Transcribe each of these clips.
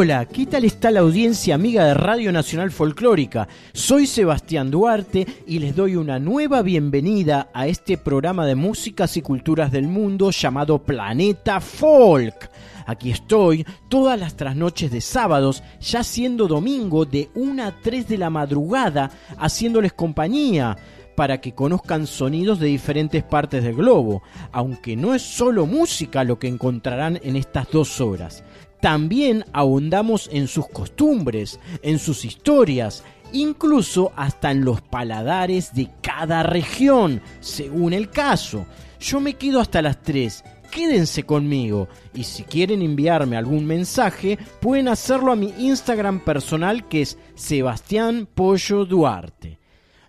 Hola, ¿qué tal está la audiencia amiga de Radio Nacional Folclórica? Soy Sebastián Duarte y les doy una nueva bienvenida a este programa de músicas y culturas del mundo llamado Planeta Folk. Aquí estoy todas las trasnoches de sábados, ya siendo domingo de 1 a 3 de la madrugada, haciéndoles compañía para que conozcan sonidos de diferentes partes del globo, aunque no es solo música lo que encontrarán en estas dos horas también ahondamos en sus costumbres, en sus historias, incluso hasta en los paladares de cada región, según el caso. Yo me quedo hasta las 3. Quédense conmigo y si quieren enviarme algún mensaje pueden hacerlo a mi Instagram personal que es Sebastián Pollo Duarte.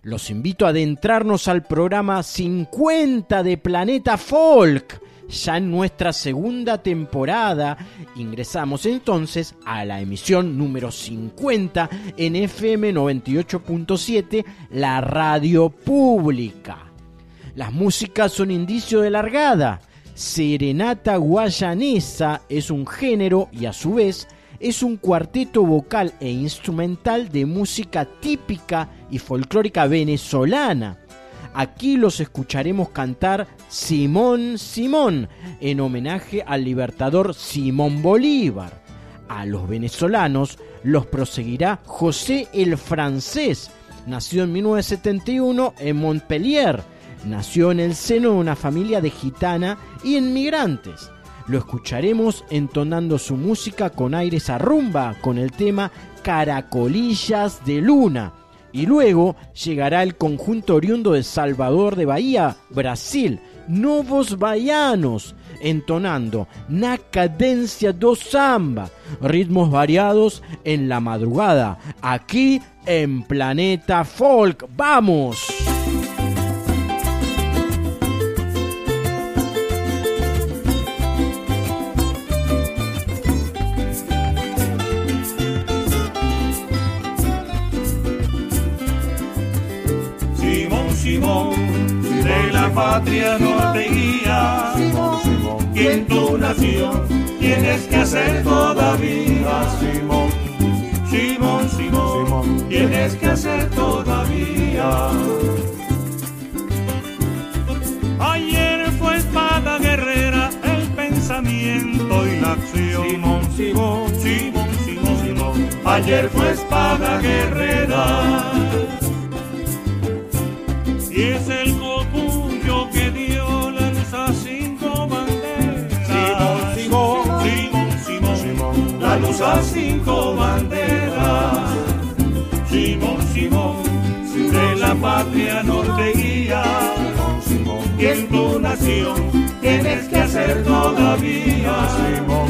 Los invito a adentrarnos al programa 50 de Planeta Folk ya en nuestra segunda temporada. Ingresamos entonces a la emisión número 50 en FM 98.7, la radio pública. Las músicas son indicio de largada. Serenata guayanesa es un género y a su vez es un cuarteto vocal e instrumental de música típica y folclórica venezolana Aquí los escucharemos cantar Simón Simón en homenaje al libertador Simón Bolívar. A los venezolanos los proseguirá José el Francés, nació en 1971 en Montpellier. Nació en el seno de una familia de gitana y inmigrantes. Lo escucharemos entonando su música con aires a rumba con el tema Caracolillas de Luna y luego llegará el conjunto oriundo de Salvador de Bahía, Brasil, Novos Baianos, entonando na cadencia do samba, ritmos variados en la madrugada, aquí en Planeta Folk. ¡Vamos! De la patria no te guía. Y en tu nación tienes que hacer todavía. Simón, Simón, Simón, tienes que hacer todavía. Ayer fue espada guerrera el pensamiento y la acción. Simón, Simón, Simón, Simón, Simón. Ayer fue espada guerrera Simón, la luz a cinco banderas. Simón, Simón, de la patria norte guía. Simón, y en tu nación tienes que hacer todavía. Simón,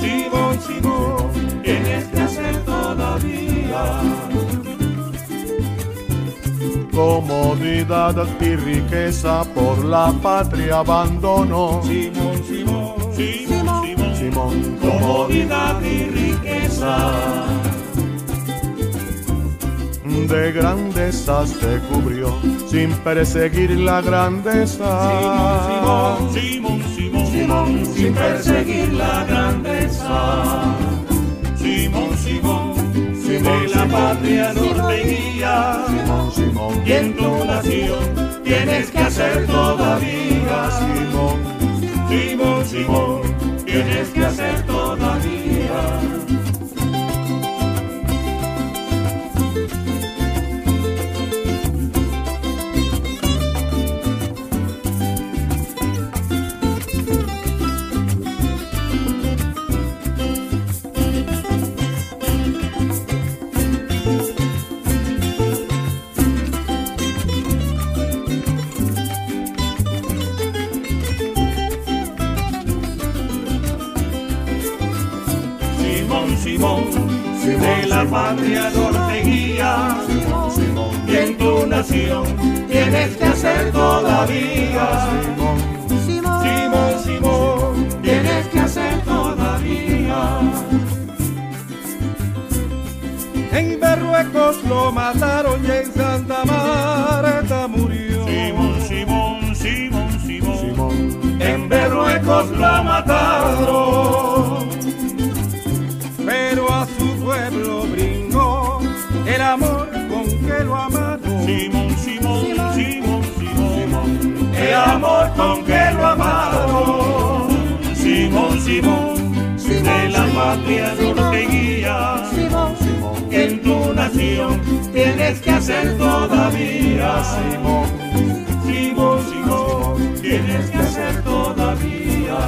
Simón, Simón, tienes que hacer todavía comodidad y riqueza por la patria abandonó. Simón, Simón, Simón, Simón, Simón, comodidad y riqueza. De grandeza se cubrió sin perseguir la grandeza. Simón, Simón, Simón, Simón, sin perseguir la grandeza. Simón, Simón, Simón, de la patria norteña y en tu nación tienes que hacer todavía. Simón, Simón, Simón, tienes que hacer todavía. Nación tienes que hacer todavía. Simón, tienes que hacer todavía. En Berruecos lo mataron y en Santa Marta murió. Simón, Simón, Simón, Simón. En Berruecos lo mataron. Pero a su pueblo brindó el amor con que lo Simón. Amor con que lo amaron. Simón, Simón. De la patria norteguía. Que en tu nación tienes que hacer todavía. Simón, Simón, Simón. Tienes que hacer todavía.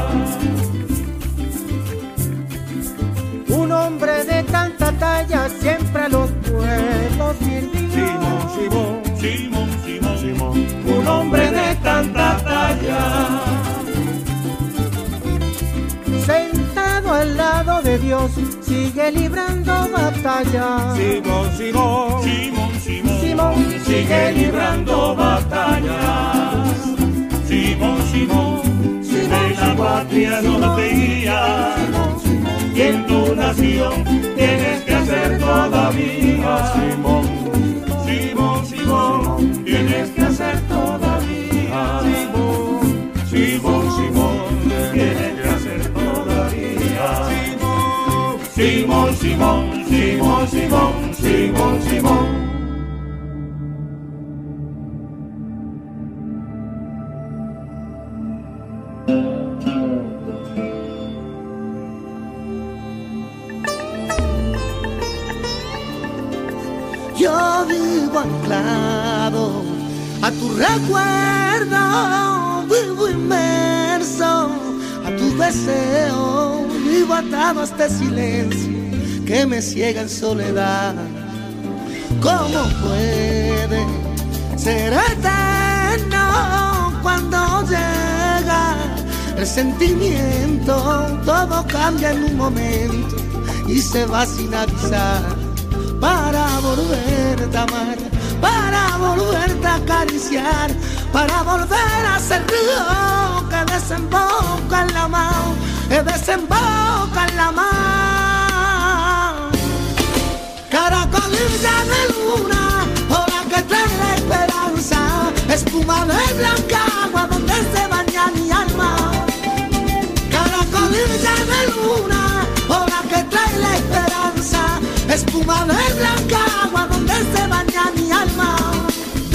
Un hombre de tanta talla siempre los Sentado al lado de Dios, sigue librando batalla. Simón, Simón. Simón, Simón, Simón. sigue librando batallas. Simón, Simón, de la patria norteguía. Y en tu nación tienes que hacer todavía. Simón, Simón, Simón, tienes que hacer todavía. Simón, Simón, Simón, Simón, Simón. Yo vivo anclado a tu recuerdo, vivo inmerso a tu deseo, vivo atado a este silencio que me ciega en soledad. ¿Cómo puede ser eterno cuando llega el sentimiento? Todo cambia en un momento y se va sin avisar para volverte a amar, para volverte a acariciar, para volver a ser río que desemboca en la mar, que desemboca en la mar. Caracolilla de luna, hora que trae la esperanza, espuma de blanca agua donde se baña mi alma. Caracolilla de luna, hora que trae la esperanza, espuma de blanca agua donde se baña mi alma.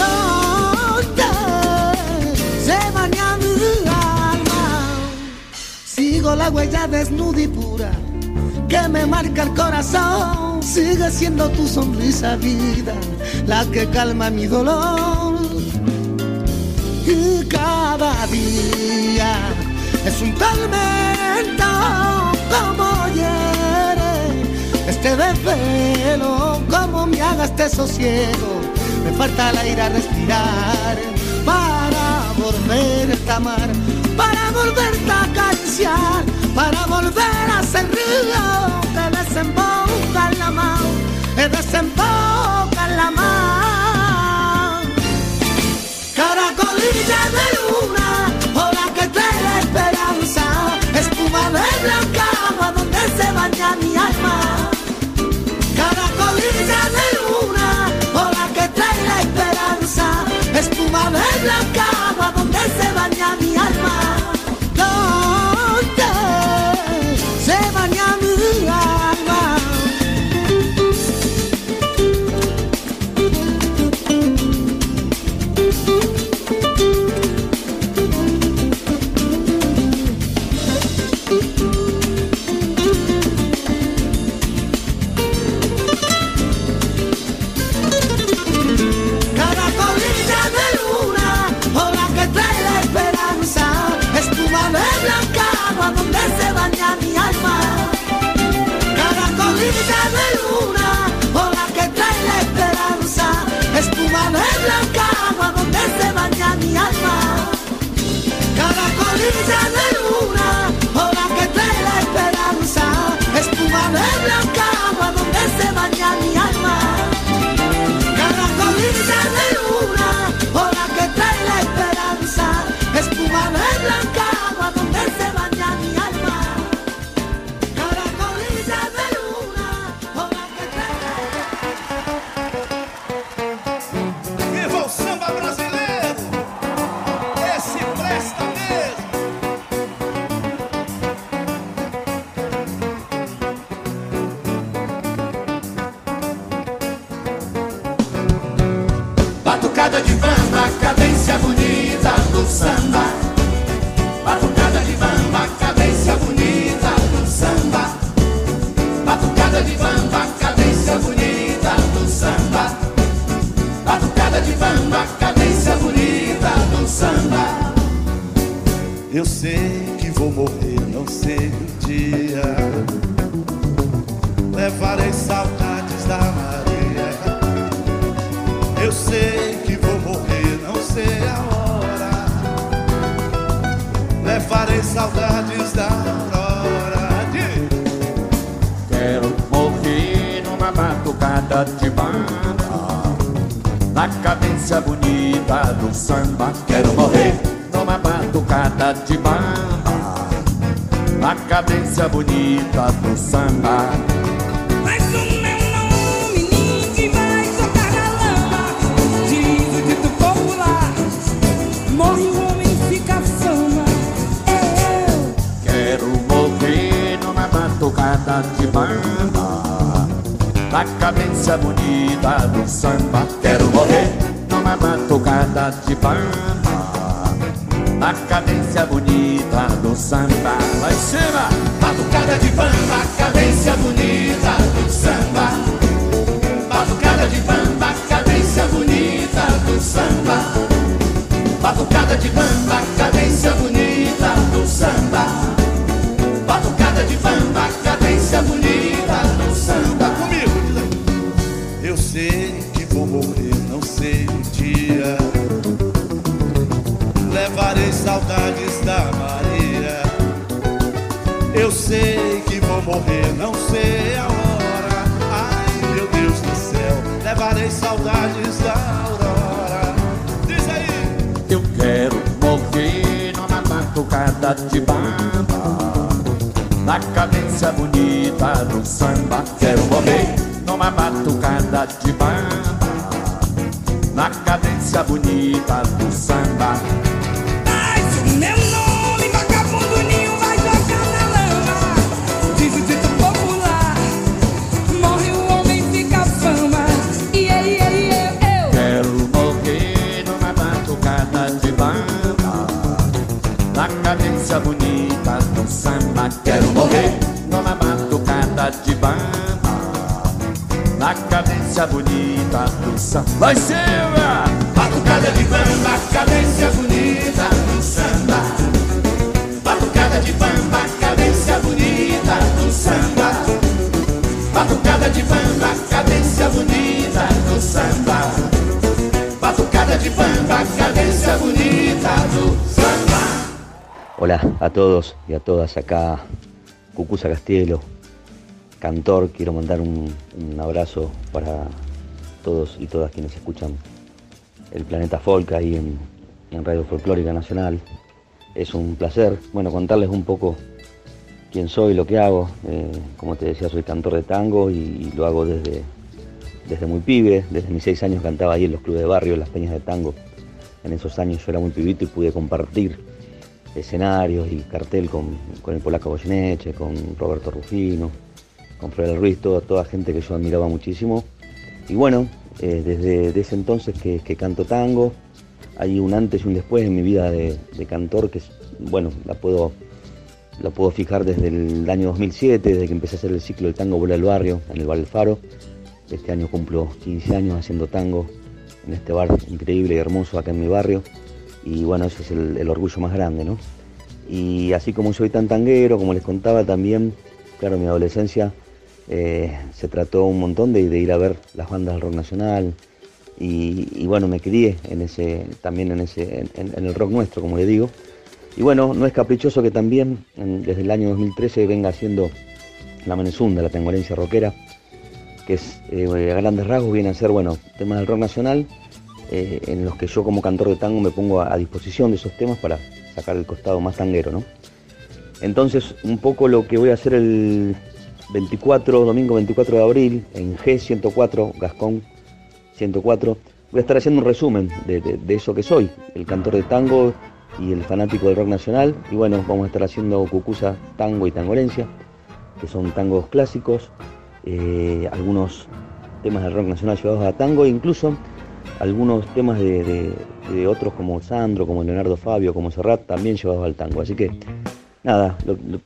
Donde se baña mi alma. Sigo la huella desnuda y pura que me marca el corazón. Sigue siendo tu sonrisa vida la que calma mi dolor. Y cada día es un tormento como hiere este desvelo, como me haga este sosiego. Me falta el aire a respirar para volverte a amar, para volverte a acariciar, para volver a ser río que desemboca que desemboca en la mar. Caracolilla de luna, hora que trae la esperanza, espuma de blanca agua donde se baña mi alma. Caracolilla de luna, hora que trae la esperanza, espuma de blanca agua donde se baña mi alma. Saudades da aurora. Quero morrer numa batucada de banda. Na cadência bonita do samba. Quero morrer numa batucada de banda. Na cadência bonita do samba. Batucada de banda Na cadência bonita do samba Quero morrer numa batucada de banda Na cadência bonita do samba Lá em cima! Batucada de bamba, cadência bonita do samba Batucada de bamba, cadência bonita do samba Batucada de bamba, cadência bonita do samba. Saudades da Maria. Eu sei que vou morrer, não sei a hora. Ai, meu Deus do céu, levarei saudades da aurora. Diz aí. Eu quero morrer numa batucada de bamba. Na cadência bonita do samba. Quero morrer numa batucada de bamba. Na cadência bonita do samba. Batucada de banda Na cadência bonita do samba Vai Silvia! Batucada de bamba, cadência bonita do samba Batucada de bamba, cadência bonita do samba Batucada de bamba, cadência bonita do samba. Batucada de bamba, cadência bonita do samba. Hola a todos y a todas acá, Cucuza Castielo, cantor, quiero mandar un, abrazo para todos y todas quienes escuchan el Planeta Folk ahí en, Radio Folclórica Nacional. Es un placer, bueno, contarles un poco quién soy, lo que hago. Eh, como te decía, soy cantor de tango y, lo hago desde, desde muy pibe. Desde mis seis años cantaba ahí en los clubes de barrio, en las peñas de tango. En esos años yo era muy pibito y pude compartir escenarios y cartel con, con el polaco con Roberto Rufino, con Fredel Ruiz, toda, toda gente que yo admiraba muchísimo. Y bueno, eh, desde de ese entonces que, canto tango, hay un antes y un después en mi vida de, cantor que, bueno, la puedo, la puedo fijar desde el año 2007, desde que empecé a hacer el ciclo del tango Bola del Barrio en el Bar del Faro. Este año cumplo 15 años haciendo tango en este bar increíble y hermoso acá en mi barrio. Y bueno, ese es el orgullo más grande, ¿no? Y así como soy tan tanguero, como les contaba también, claro, mi adolescencia eh, se trató un montón de, ir a ver las bandas del rock nacional. Y, bueno, me crié en ese, también en, ese, en, el rock nuestro, como le digo. Y bueno, no es caprichoso que también desde el año 2013 venga haciendo la Menezunda, la tangolencia rockera, que es eh, a grandes rasgos viene a ser, bueno, temas del rock nacional, eh, en los que yo como cantor de tango me pongo a, a disposición de esos temas para sacar el costado más tanguero, ¿no? Entonces, un poco lo que voy a hacer el 24, domingo 24 de abril, en G104, Gascón 104, voy a estar haciendo un resumen de, de- de eso que soy, el cantor de tango y el fanático del rock nacional. Y bueno, vamos a estar haciendo Cucusa, tango y tangolencia, que son tangos clásicos, eh, algunos temas del rock nacional llevados a tango, e incluso algunos temas de, otros como Sandro, como Leonardo Fabio, como Serrat, también llevados al tango. Así que nada,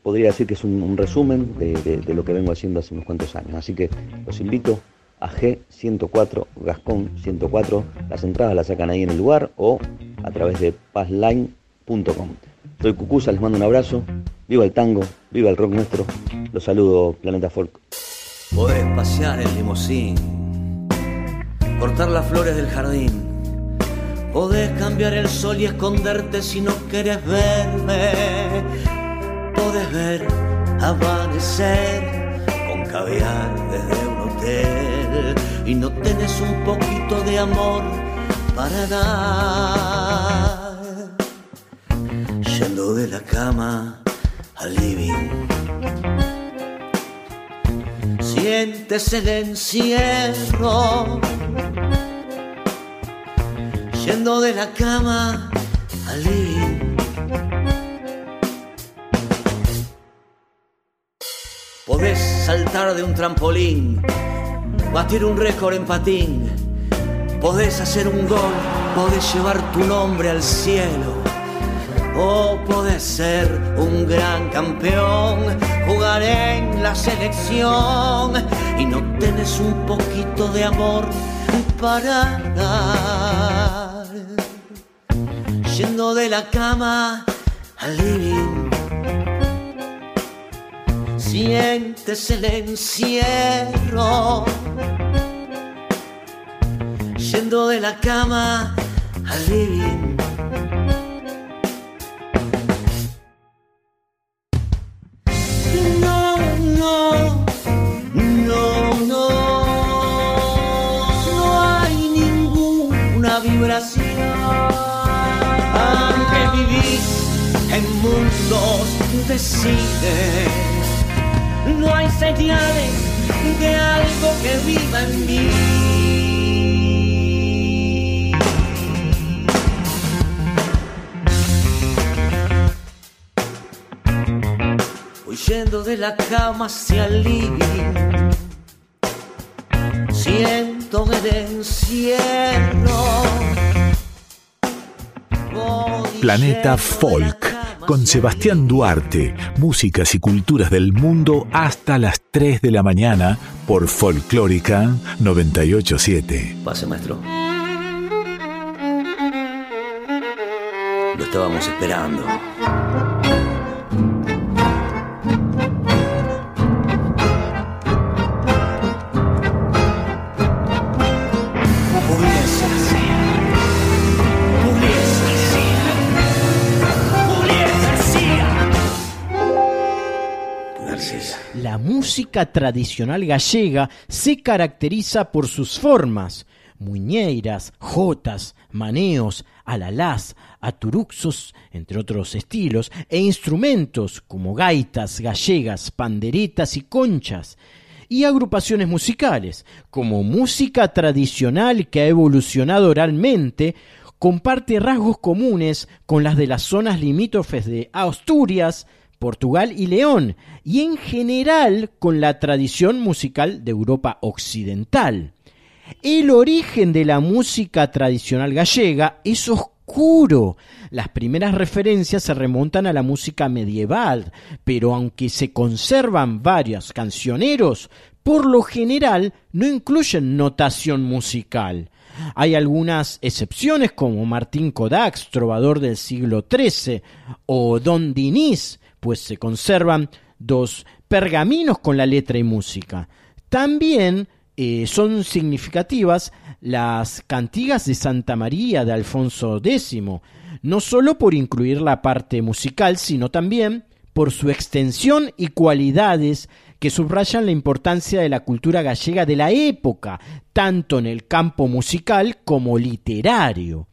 podría decir que es un, resumen de, lo que vengo haciendo hace unos cuantos años. Así que los invito a G104, Gascón 104. Las entradas las sacan ahí en el lugar o a través de pazline.com. Soy Cucusa, les mando un abrazo. Viva el tango, viva el rock nuestro. Los saludo, Planeta Folk. Podés pasear en limosín, cortar las flores del jardín. Podés cambiar el sol y esconderte si no quieres verme. Podés ver amanecer con caviar desde un hotel y no tenés un poquito de amor para dar. Yendo de la cama al living. Sientes el encierro. Yendo de la cama al living. Saltar de un trampolín, batir un récord en patín, podés hacer un gol, podés llevar tu nombre al cielo. O podés ser un gran campeón, jugar en la selección. Y no tenés un poquito de amor para dar. Yendo de la cama al living, sientes el encierro. Yendo de la cama al living. Aunque vivís en mundos de cine, no hay señales de algo que viva en mí. Huyendo de la cama hacia el living, siento el encierro. Planeta Folk con Sebastián Duarte, músicas y culturas del mundo hasta las 3 de la mañana por Folclórica 987. Pase, maestro. Lo estábamos esperando. Música tradicional gallega se caracteriza por sus formas, muñeiras, jotas, maneos, alalás, aturuxos, entre otros estilos, e instrumentos como gaitas gallegas, panderetas y conchas, y agrupaciones musicales, como música tradicional que ha evolucionado oralmente, comparte rasgos comunes con las de las zonas limítrofes de Asturias, Portugal y León, y en general con la tradición musical de Europa Occidental. El origen de la música tradicional gallega es oscuro. Las primeras referencias se remontan a la música medieval, pero aunque se conservan varios cancioneros, por lo general no incluyen notación musical. Hay algunas excepciones como Martín Kodax, trovador del siglo XIII, o Don Dinis, pues se conservan dos pergaminos con la letra y música. También eh, son significativas las cantigas de Santa María de Alfonso X, no solo por incluir la parte musical, sino también por su extensión y cualidades que subrayan la importancia de la cultura gallega de la época, tanto en el campo musical como literario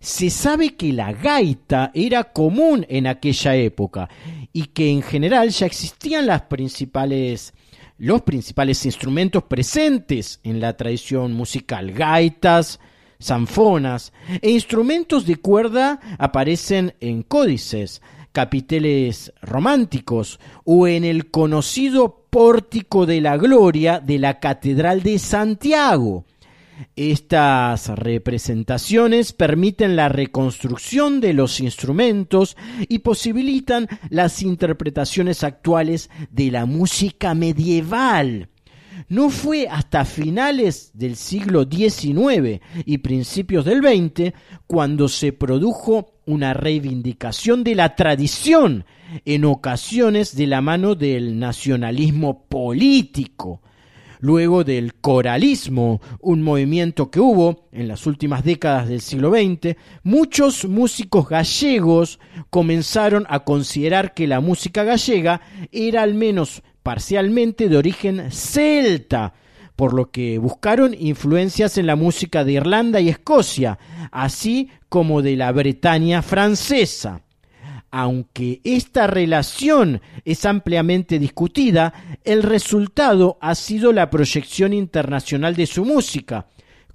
se sabe que la gaita era común en aquella época y que en general ya existían las principales los principales instrumentos presentes en la tradición musical, gaitas, sanfonas e instrumentos de cuerda aparecen en códices, capiteles románticos o en el conocido pórtico de la gloria de la Catedral de Santiago. Estas representaciones permiten la reconstrucción de los instrumentos y posibilitan las interpretaciones actuales de la música medieval. No fue hasta finales del siglo XIX y principios del XX cuando se produjo una reivindicación de la tradición, en ocasiones de la mano del nacionalismo político. Luego del coralismo, un movimiento que hubo en las últimas décadas del siglo XX, muchos músicos gallegos comenzaron a considerar que la música gallega era al menos parcialmente de origen celta, por lo que buscaron influencias en la música de Irlanda y Escocia, así como de la Bretaña francesa. Aunque esta relación es ampliamente discutida, el resultado ha sido la proyección internacional de su música,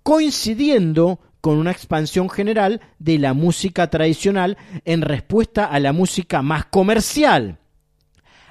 coincidiendo con una expansión general de la música tradicional en respuesta a la música más comercial.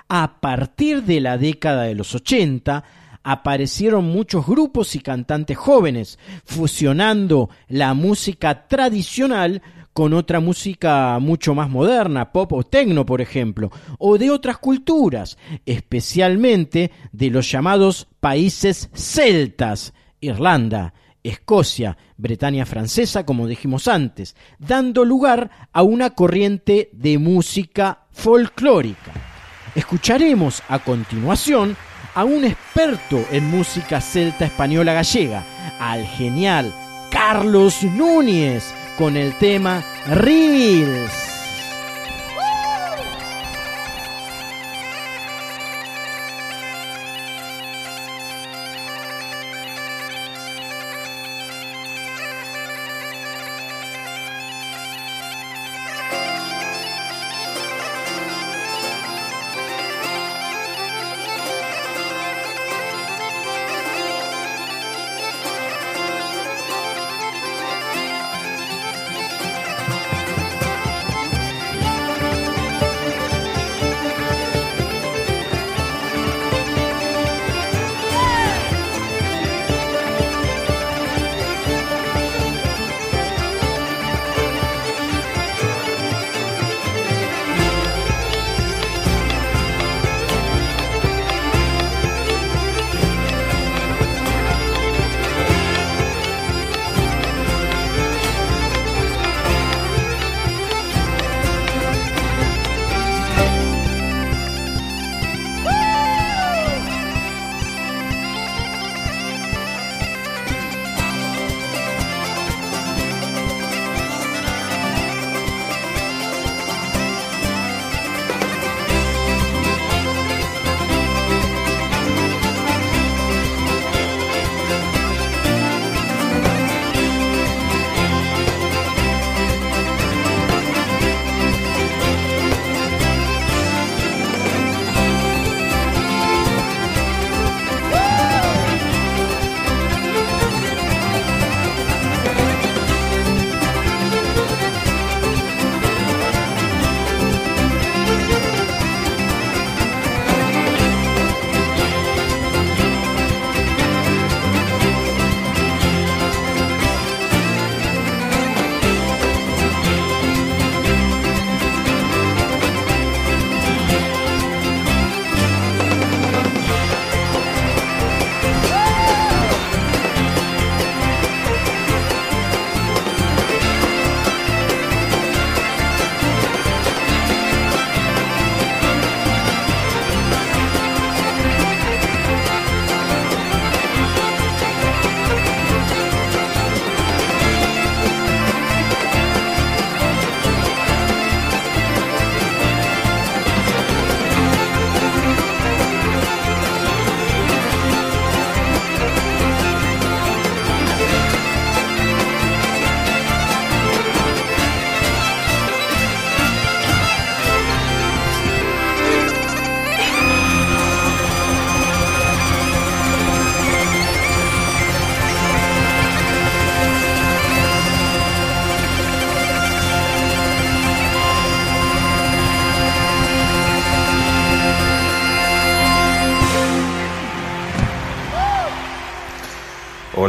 A partir de la década de los 80, aparecieron muchos grupos y cantantes jóvenes, fusionando la música tradicional con otra música mucho más moderna, pop o techno, por ejemplo, o de otras culturas, especialmente de los llamados países celtas, Irlanda, Escocia, Bretaña francesa, como dijimos antes, dando lugar a una corriente de música folclórica. Escucharemos a continuación a un experto en música celta española gallega, al genial Carlos Núñez, con el tema Reels.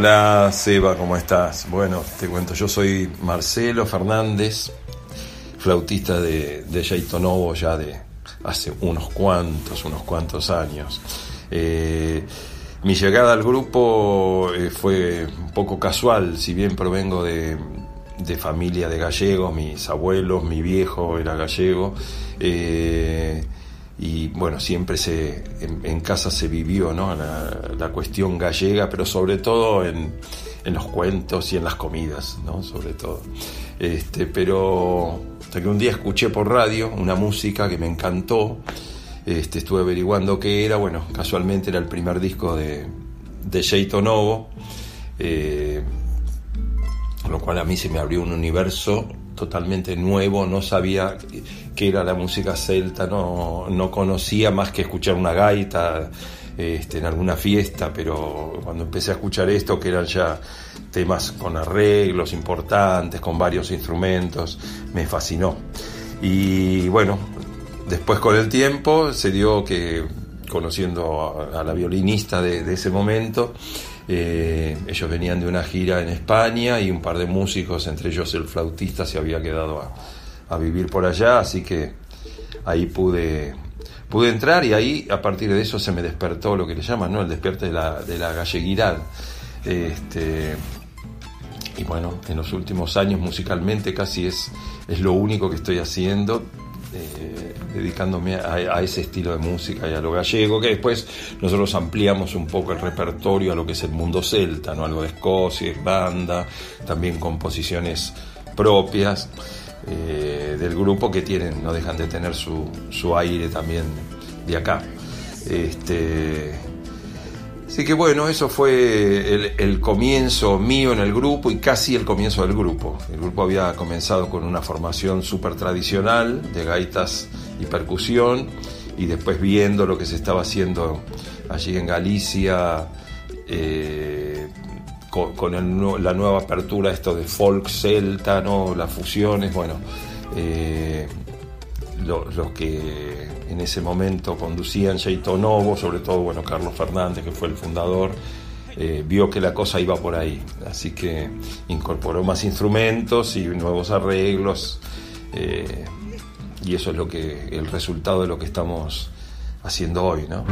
Hola Seba, ¿cómo estás? Bueno, te cuento, yo soy Marcelo Fernández, flautista de, de Novo ya de hace unos cuantos, unos cuantos años. Eh, mi llegada al grupo eh, fue un poco casual, si bien provengo de, familia de gallegos, mis abuelos, mi viejo era gallego. Eh, y bueno, siempre se, en, casa se vivió ¿no? la, cuestión gallega, pero sobre todo en, en, los cuentos y en las comidas, ¿no? sobre todo. Este, pero hasta que un día escuché por radio una música que me encantó, este, estuve averiguando qué era, bueno, casualmente era el primer disco de, de Novo, eh, lo cual a mí se me abrió un universo totalmente nuevo, no sabía qué era la música celta, no, no conocía más que escuchar una gaita este, en alguna fiesta, pero cuando empecé a escuchar esto, que eran ya temas con arreglos importantes, con varios instrumentos, me fascinó. Y bueno, después con el tiempo se dio que, conociendo a, la violinista de, ese momento, eh, ellos venían de una gira en España y un par de músicos, entre ellos el flautista, se había quedado a, vivir por allá, así que ahí pude, pude entrar y ahí a partir de eso se me despertó lo que le llaman, ¿no? El despierte de la, de la galleguidad. Este, y bueno, en los últimos años musicalmente casi es, es lo único que estoy haciendo, eh, dedicándome a, ese estilo de música y a lo gallego, que después nosotros ampliamos un poco el repertorio a lo que es el mundo celta, ¿no? algo de Escocia, banda, también composiciones propias eh, del grupo que tienen, no dejan de tener su, su aire también de acá. Este, Así que bueno, eso fue el, comienzo mío en el grupo y casi el comienzo del grupo. El grupo había comenzado con una formación súper tradicional de gaitas y percusión y después viendo lo que se estaba haciendo allí en Galicia eh, con, la nueva apertura esto de folk celta, ¿no? las fusiones, bueno, eh, los que en ese momento conducían Cheito Novo, sobre todo bueno, Carlos Fernández, que fue el fundador, eh, vio que la cosa iba por ahí. Así que incorporó más instrumentos y nuevos arreglos. Eh, y eso es lo que, el resultado de lo que estamos haciendo hoy, ¿no?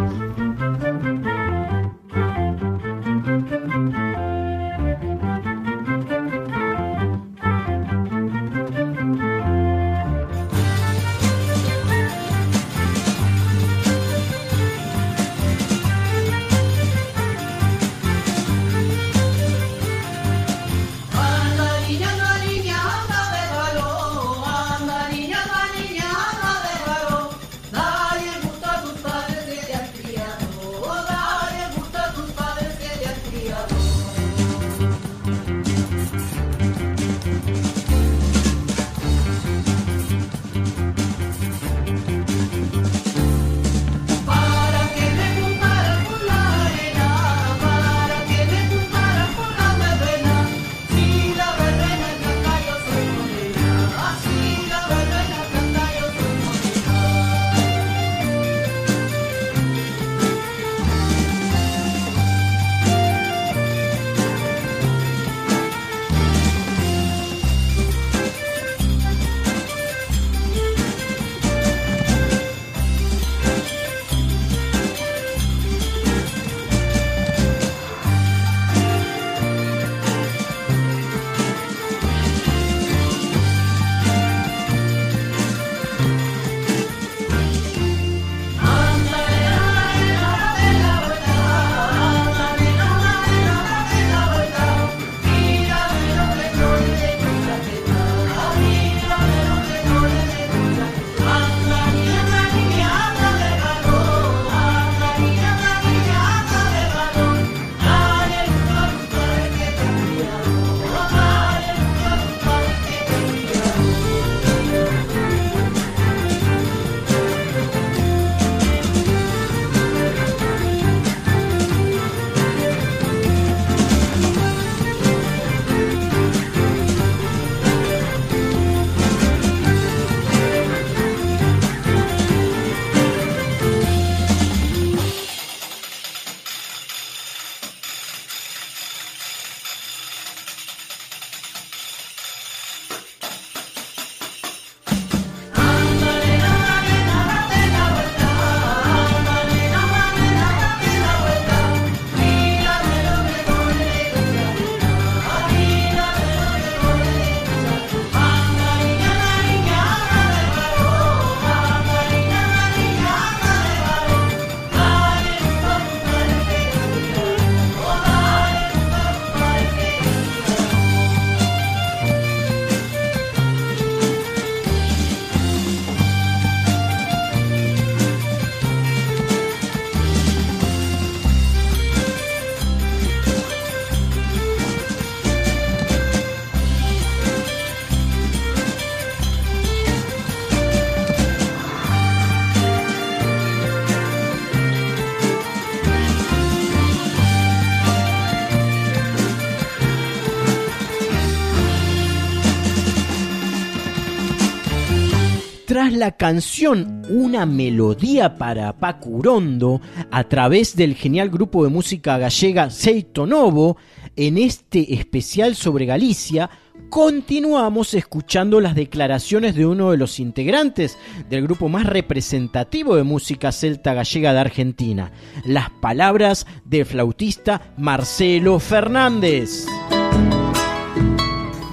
Tras la canción Una melodía para Pacurondo a través del genial grupo de música gallega Seito Novo, en este especial sobre Galicia, continuamos escuchando las declaraciones de uno de los integrantes del grupo más representativo de música celta gallega de Argentina, las palabras del flautista Marcelo Fernández.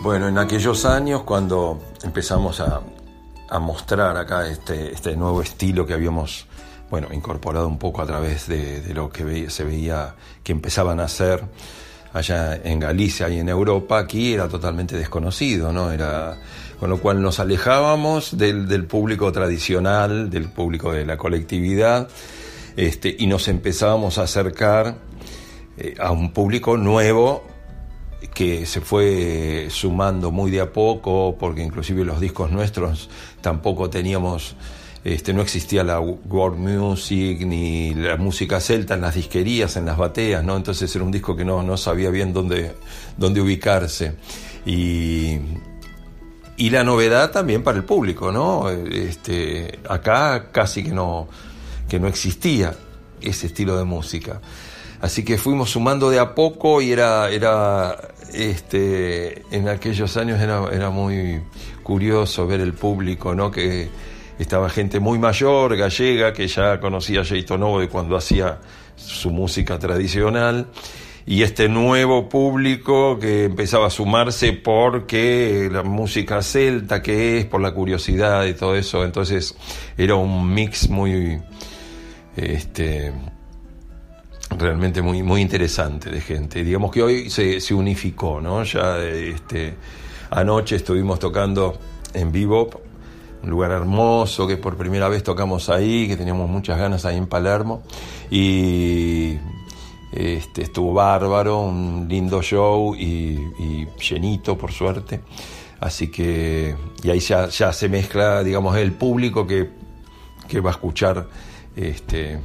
Bueno, en aquellos años cuando empezamos a, a mostrar acá este, este nuevo estilo que habíamos bueno, incorporado un poco a través de, lo que se veía que empezaban a hacer allá en Galicia y en Europa, aquí era totalmente desconocido, ¿no? Era, con lo cual nos alejábamos del, del público tradicional, del público de la colectividad, este, y nos empezábamos a acercar eh, a un público nuevo que se fue sumando muy de a poco, porque inclusive los discos nuestros tampoco teníamos, este, no existía la world music ni la música celta en las disquerías, en las bateas, ¿no? Entonces era un disco que no, no sabía bien dónde, dónde ubicarse. Y, y la novedad también para el público, ¿no? Este, acá casi que no, que no existía ese estilo de música. Así que fuimos sumando de a poco y era, era este, en aquellos años era, era muy curioso ver el público, ¿no? Que estaba gente muy mayor, gallega, que ya conocía a Jaito Novo cuando hacía su música tradicional y este nuevo público que empezaba a sumarse porque la música celta que es, por la curiosidad y todo eso, entonces era un mix muy este realmente muy muy interesante de gente. Digamos que hoy se, se unificó, ¿no? Ya este anoche estuvimos tocando en vivo un lugar hermoso que por primera vez tocamos ahí, que teníamos muchas ganas ahí en Palermo y este, estuvo bárbaro, un lindo show y, llenito por suerte. Así que, y ahí ya, ya se mezcla, digamos, el público que, que va a escuchar este,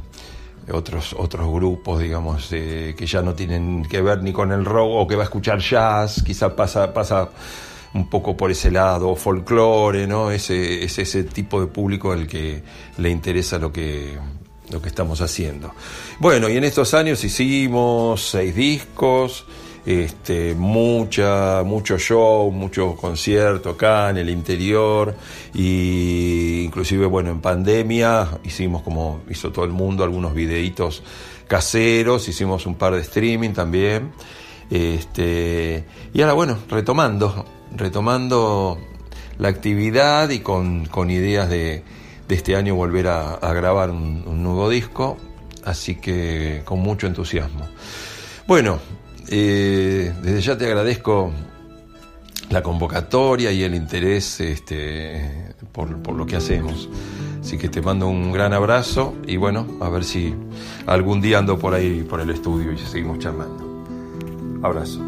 otros, otros grupos, digamos, eh, que ya no tienen que ver ni con el rock o que va a escuchar jazz, quizá pasa, pasa un poco por ese lado, folclore, ¿no? Ese, es ese tipo de público al que le interesa lo que, lo que estamos haciendo. Bueno, y en estos años hicimos seis discos, este, mucha, mucho show, mucho concierto acá en el interior, y inclusive, bueno, en pandemia hicimos como hizo todo el mundo algunos videitos caseros, hicimos un par de streaming también. Este, y ahora bueno, retomando, retomando la actividad y con, con ideas de, de este año volver a, a grabar un, un nuevo disco, así que con mucho entusiasmo. Bueno, eh, desde ya te agradezco la convocatoria y el interés este, por, por lo que hacemos. Así que te mando un gran abrazo y bueno, a ver si algún día ando por ahí, por el estudio y seguimos charlando. Abrazo.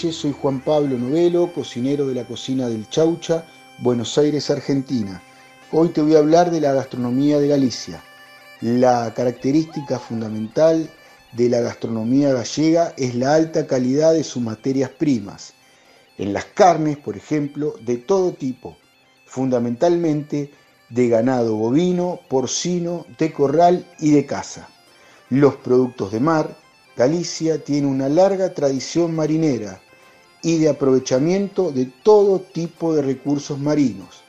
Noches, soy Juan Pablo Novelo, cocinero de la cocina del Chaucha, Buenos Aires, Argentina. Hoy te voy a hablar de la gastronomía de Galicia. La característica fundamental de la gastronomía gallega es la alta calidad de sus materias primas. En las carnes, por ejemplo, de todo tipo, fundamentalmente de ganado bovino, porcino, de corral y de caza. Los productos de mar, Galicia tiene una larga tradición marinera y de aprovechamiento de todo tipo de recursos marinos.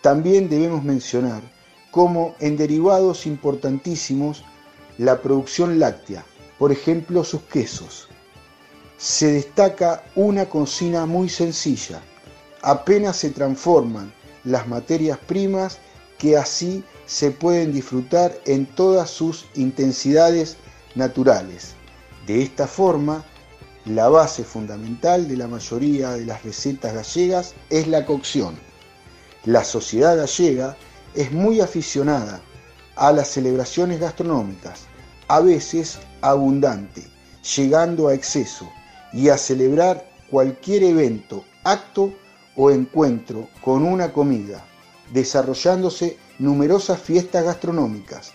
También debemos mencionar como en derivados importantísimos la producción láctea, por ejemplo sus quesos. Se destaca una cocina muy sencilla, apenas se transforman las materias primas que así se pueden disfrutar en todas sus intensidades naturales. De esta forma, la base fundamental de la mayoría de las recetas gallegas es la cocción. La sociedad gallega es muy aficionada a las celebraciones gastronómicas, a veces abundante, llegando a exceso, y a celebrar cualquier evento, acto o encuentro con una comida, desarrollándose numerosas fiestas gastronómicas,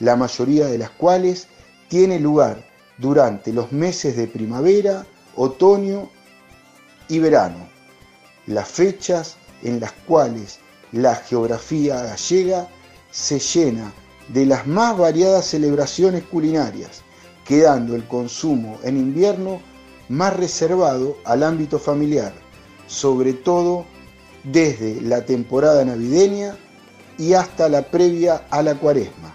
la mayoría de las cuales tiene lugar durante los meses de primavera, otoño y verano, las fechas en las cuales la geografía gallega se llena de las más variadas celebraciones culinarias, quedando el consumo en invierno más reservado al ámbito familiar, sobre todo desde la temporada navideña y hasta la previa a la cuaresma.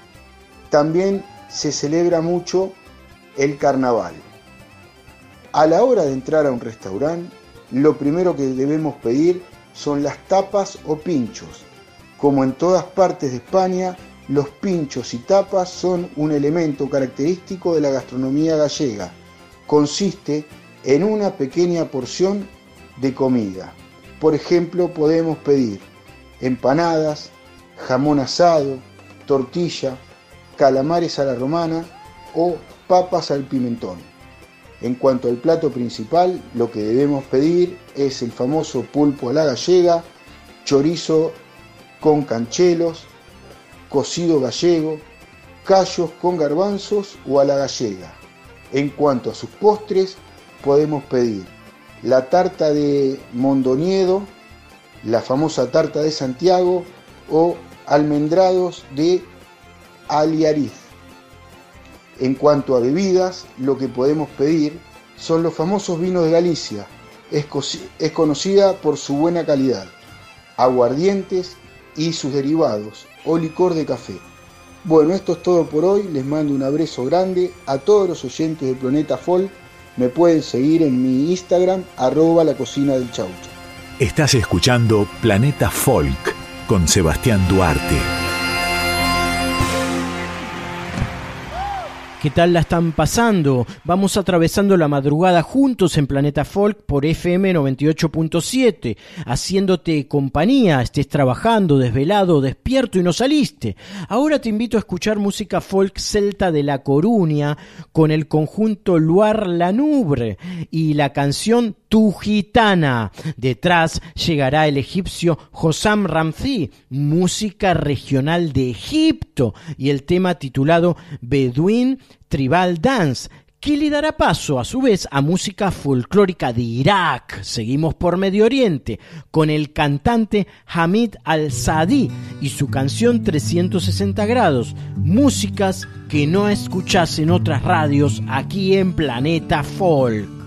También se celebra mucho el carnaval. A la hora de entrar a un restaurante, lo primero que debemos pedir son las tapas o pinchos. Como en todas partes de España, los pinchos y tapas son un elemento característico de la gastronomía gallega. Consiste en una pequeña porción de comida. Por ejemplo, podemos pedir empanadas, jamón asado, tortilla, calamares a la romana o papas al pimentón. En cuanto al plato principal, lo que debemos pedir es el famoso pulpo a la gallega, chorizo con canchelos, cocido gallego, callos con garbanzos o a la gallega. En cuanto a sus postres, podemos pedir la tarta de Mondoniedo, la famosa tarta de Santiago o almendrados de Aliariz. En cuanto a bebidas, lo que podemos pedir son los famosos vinos de Galicia. Es, conocida por su buena calidad, aguardientes y sus derivados, o licor de café. Bueno, esto es todo por hoy. Les mando un abrazo grande a todos los oyentes de Planeta Folk. Me pueden seguir en mi Instagram, arroba la cocina del chaucho. Estás escuchando Planeta Folk con Sebastián Duarte. ¿Qué tal la están pasando? Vamos atravesando la madrugada juntos en Planeta Folk por FM 98.7, haciéndote compañía, estés trabajando, desvelado, despierto y no saliste. Ahora te invito a escuchar música folk celta de La Coruña con el conjunto Luar Lanubre y la canción Tu Gitana. Detrás llegará el egipcio Hossam Ramzi, música regional de Egipto y el tema titulado Bedouin Tribal Dance, que le dará paso a su vez a música folclórica de Irak. Seguimos por Medio Oriente con el cantante Hamid Al-Sadi y su canción 360 grados, músicas que no escuchas en otras radios aquí en Planeta Folk.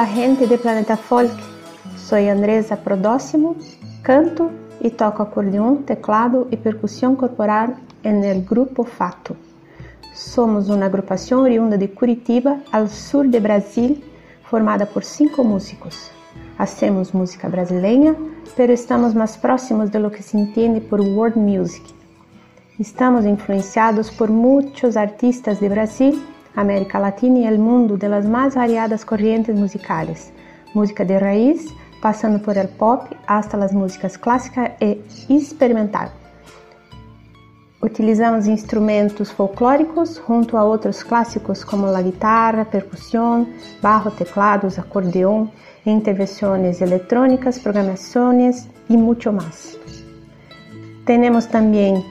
Olá, gente de Planeta Folk. Sou Andresa Prodóximo, canto e toco acordeão, teclado e percussão corporal no grupo Fato. Somos uma agrupação oriunda de Curitiba, ao sul de Brasil, formada por cinco músicos. Hacemos música brasileira, pero estamos mais próximos de lo que se entende por world music. Estamos influenciados por muitos artistas de Brasil, América Latina e o mundo de mais variadas corrientes musicales, música de raiz, passando por el pop hasta las músicas clássica e experimental. Utilizamos instrumentos folclóricos junto a outros clássicos como a guitarra, percussão, barro, teclados, acordeão, intervenções eletrônicas, programações e muito mais. Temos também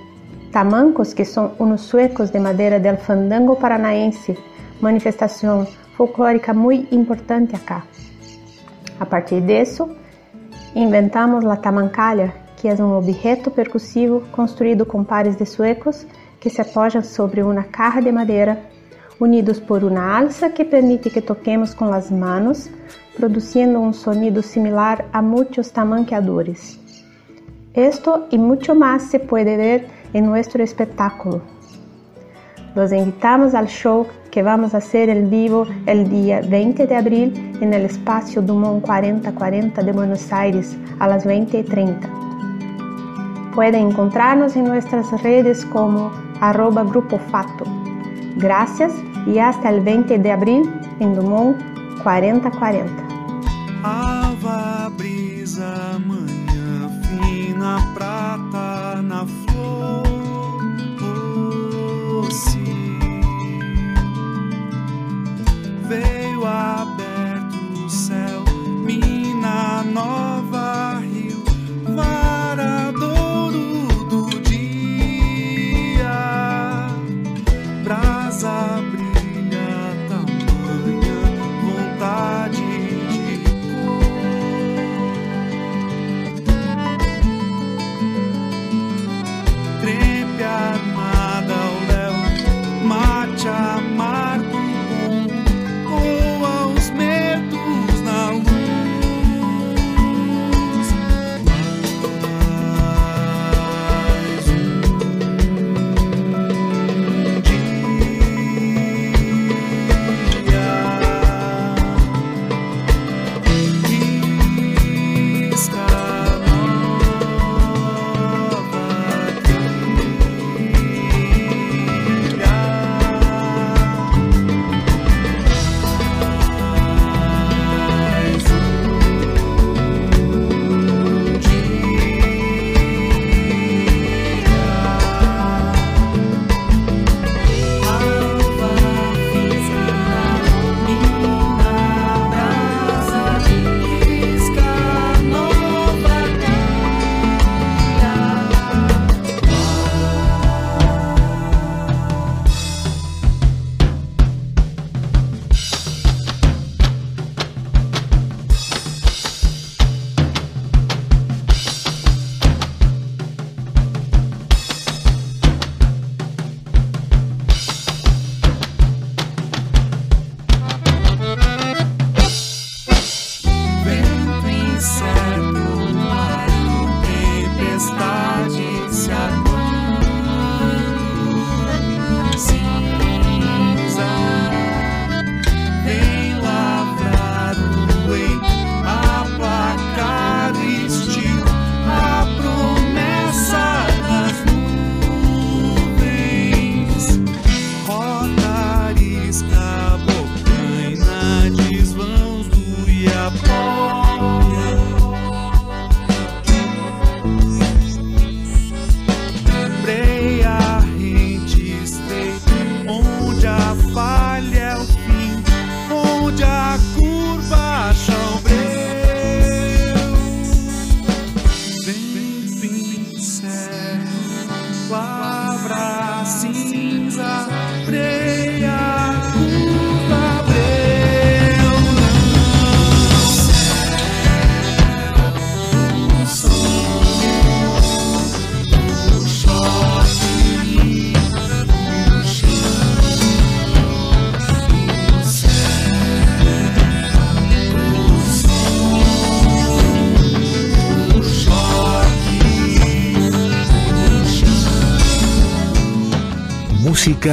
tamancos, que são uns suecos de madeira del fandango paranaense, manifestação folclórica muito importante acá. A partir disso, inventamos a tamancalha, que é um objeto percussivo construído com pares de suecos que se apoiam sobre uma caja de madeira, unidos por uma alça que permite que toquemos com as manos, produzindo um sonido similar a muitos tamanqueadores. Esto y mucho más se puede ver en nuestro espectáculo. Los invitamos al show que vamos a hacer en vivo el día 20 de abril en el espacio Dumont 4040 de Buenos Aires a las 20.30. Pueden encontrarnos en nuestras redes como arroba Grupo Fato. Gracias y hasta el 20 de abril en Dumont 4040. Ava brisa, aberto o céu, mina nova,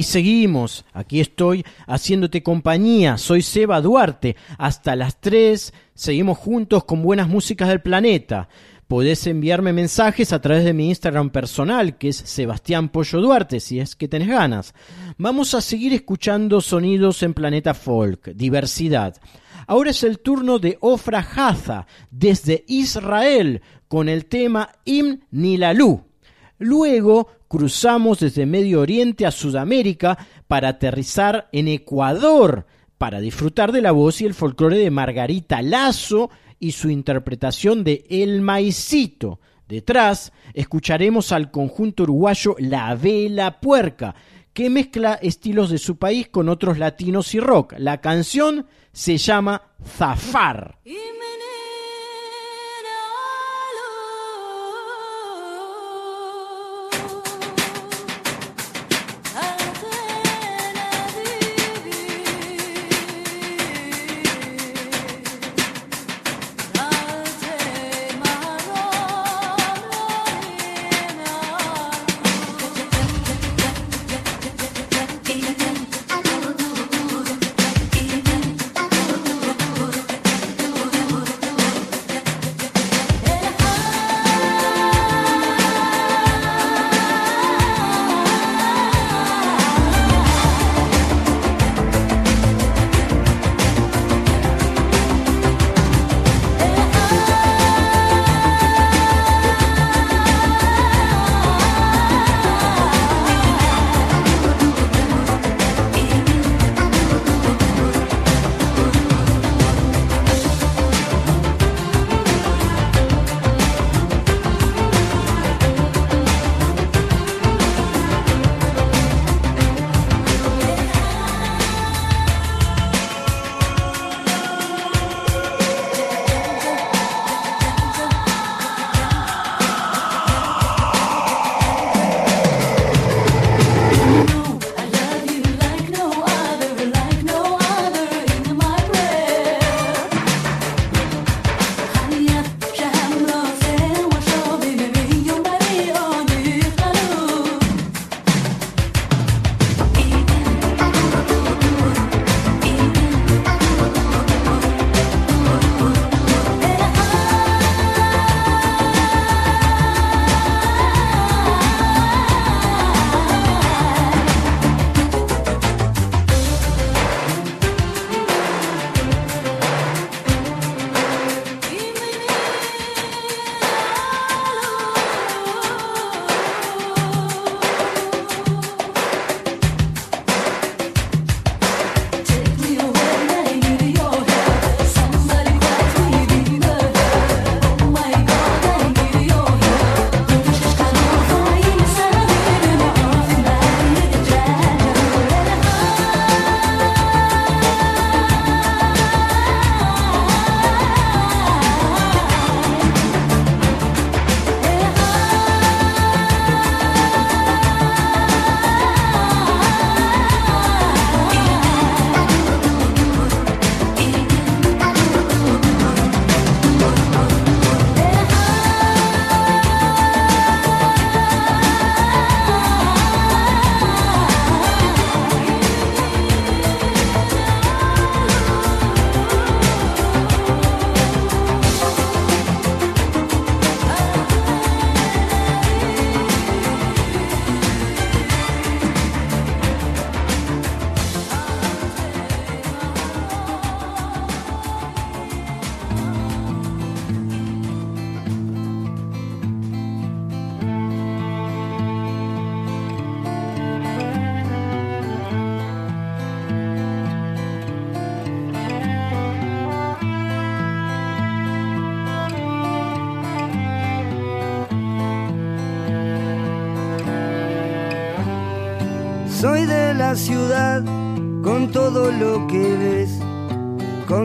Aquí seguimos, aquí estoy haciéndote compañía, soy Seba Duarte, hasta las 3 seguimos juntos con buenas músicas del planeta. Podés enviarme mensajes a través de mi Instagram personal, que es Sebastián Pollo Duarte, si es que tenés ganas. Vamos a seguir escuchando sonidos en Planeta Folk, diversidad. Ahora es el turno de Ofra Haza, desde Israel, con el tema Im Nilalú. Luego cruzamos desde Medio Oriente a Sudamérica para aterrizar en Ecuador, para disfrutar de la voz y el folclore de Margarita Lazo y su interpretación de El Maicito. Detrás escucharemos al conjunto uruguayo La Vela Puerca, que mezcla estilos de su país con otros latinos y rock. La canción se llama Zafar.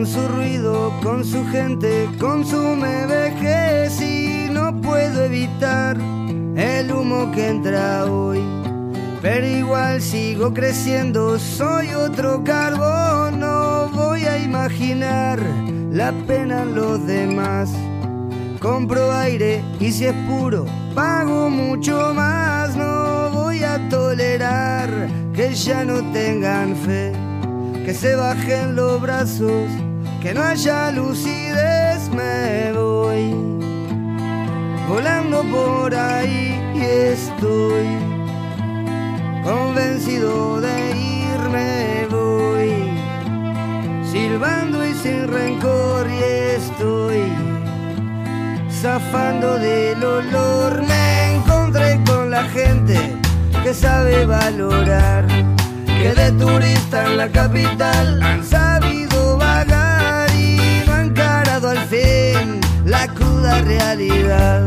Con su ruido, con su gente, consume vejez y no puedo evitar el humo que entra hoy. Pero igual sigo creciendo, soy otro carbón, no voy a imaginar la pena en los demás. Compro aire y si es puro, pago mucho más, no voy a tolerar que ya no tengan fe, que se bajen los brazos, que no haya lucidez, me voy. Volando por ahí y estoy. Convencido de irme voy. Silbando y sin rencor y estoy. Zafando del olor. Me encontré con la gente que sabe valorar, que de turista en la capital han cruda realidad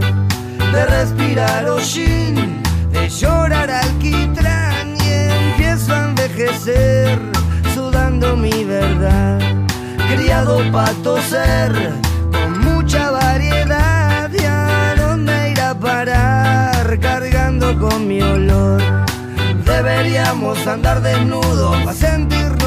de respirar hollín, de llorar alquitrán y empiezo a envejecer sudando mi verdad, criado para toser con mucha variedad y a dónde ir a parar cargando con mi olor. Deberíamos andar desnudos para sentirnos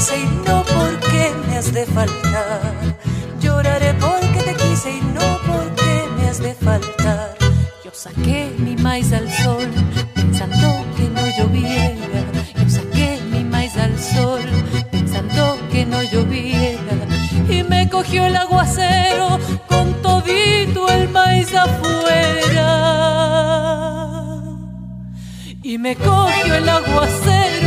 quise y no porque me has de faltar. Lloraré porque te quise y no porque me has de faltar. Yo saqué mi maíz al sol pensando que no lloviera. Yo saqué mi maíz al sol pensando que no lloviera. Y me cogió el aguacero con todito el maíz afuera. Y me cogió el aguacero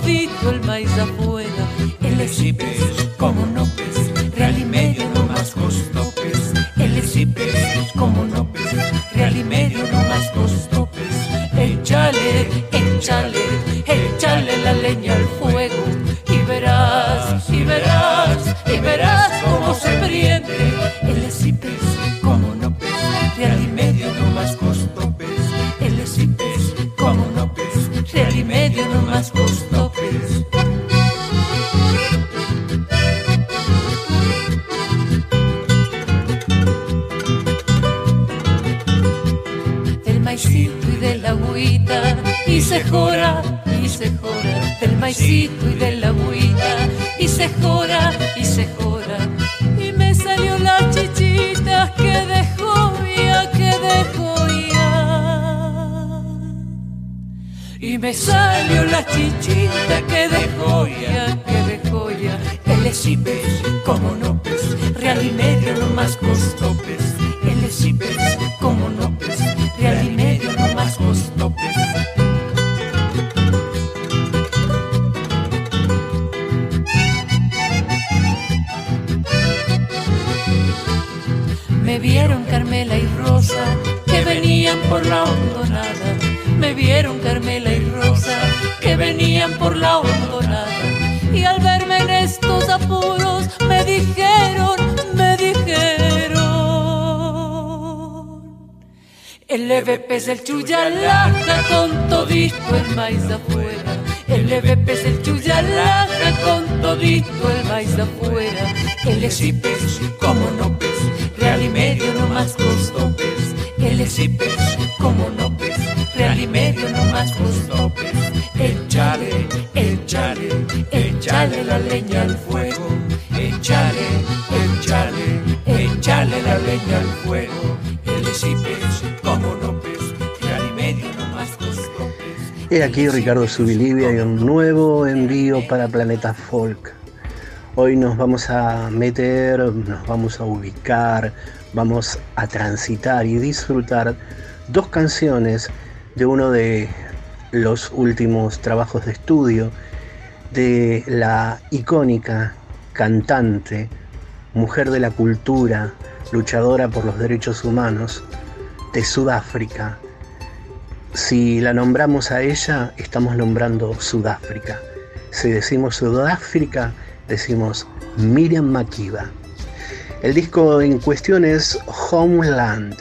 el maíz afuera. El esipes, como no pes, real y medio no más costó pes. El esipes, como no pes, real y medio no más costó pes. Échale, échale, échale la leña al fuego. Maicito y de la agüita y se jora y se jora. Y me salió la chichita que dejó ya que dejó ya. Y me salió la chichita que dejó ya que dejó ya. El esipes como no pes real y medio no más costó Es el chuyalaja con todito el maíz afuera. El EVP es el chuyalaja con todito el maíz afuera. El esipes, como no pes, real y medio no más costó pes. El esipes, como no pes, real y medio no más costó pes. Échale, échale, échale la leña al fuego. Échale, échale, échale la leña al fuego. He aquí Ricardo Subilivia y un nuevo envío para Planeta Folk. Hoy nos vamos a meter, nos vamos a ubicar, vamos a transitar y disfrutar dos canciones de uno de los últimos trabajos de estudio de la icónica cantante, mujer de la cultura, luchadora por los derechos humanos de Sudáfrica. Si la nombramos a ella, estamos nombrando Sudáfrica. Si decimos Sudáfrica, decimos Miriam Makeba. El disco en cuestión es Homeland.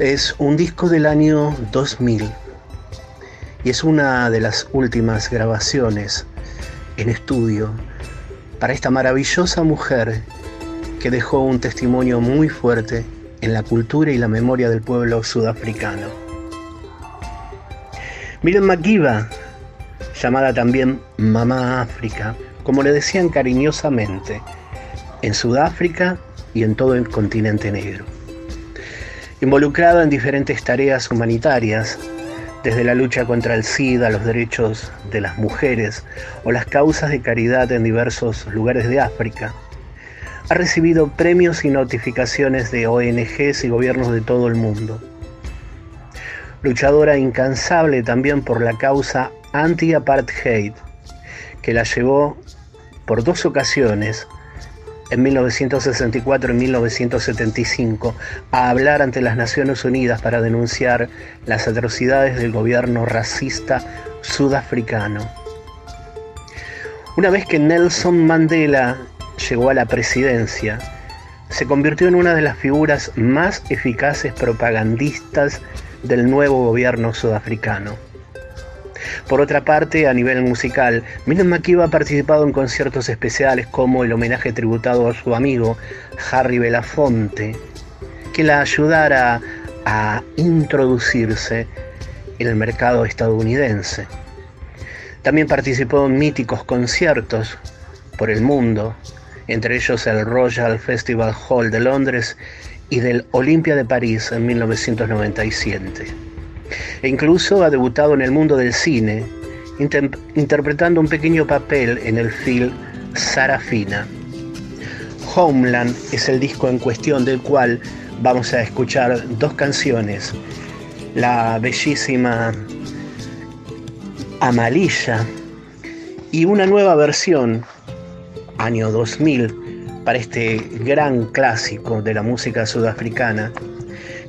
Es un disco del año 2000 y es una de las últimas grabaciones en estudio para esta maravillosa mujer que dejó un testimonio muy fuerte en la cultura y la memoria del pueblo sudafricano. Miriam Makeba, llamada también Mamá África, como le decían cariñosamente, en Sudáfrica y en todo el continente negro. Involucrada en diferentes tareas humanitarias, desde la lucha contra el SIDA, los derechos de las mujeres o las causas de caridad en diversos lugares de África, ha recibido premios y notificaciones de ONGs y gobiernos de todo el mundo. Luchadora incansable también por la causa anti-apartheid, que la llevó por dos ocasiones, en 1964 y 1975, a hablar ante las Naciones Unidas para denunciar las atrocidades del gobierno racista sudafricano. Una vez que Nelson Mandela llegó a la presidencia, se convirtió en una de las figuras más eficaces propagandistas del nuevo gobierno sudafricano. Por otra parte, a nivel musical, Miriam Makeba ha participado en conciertos especiales como el homenaje tributado a su amigo Harry Belafonte, que la ayudara a introducirse en el mercado estadounidense. También participó en míticos conciertos por el mundo, entre ellos el Royal Festival Hall de Londres y del Olympia de París en 1997. E incluso ha debutado en el mundo del cine, interpretando un pequeño papel en el film Sarafina. Homeland es el disco en cuestión del cual vamos a escuchar dos canciones. La bellísima Amalilla y una nueva versión, año 2000, para este gran clásico de la música sudafricana.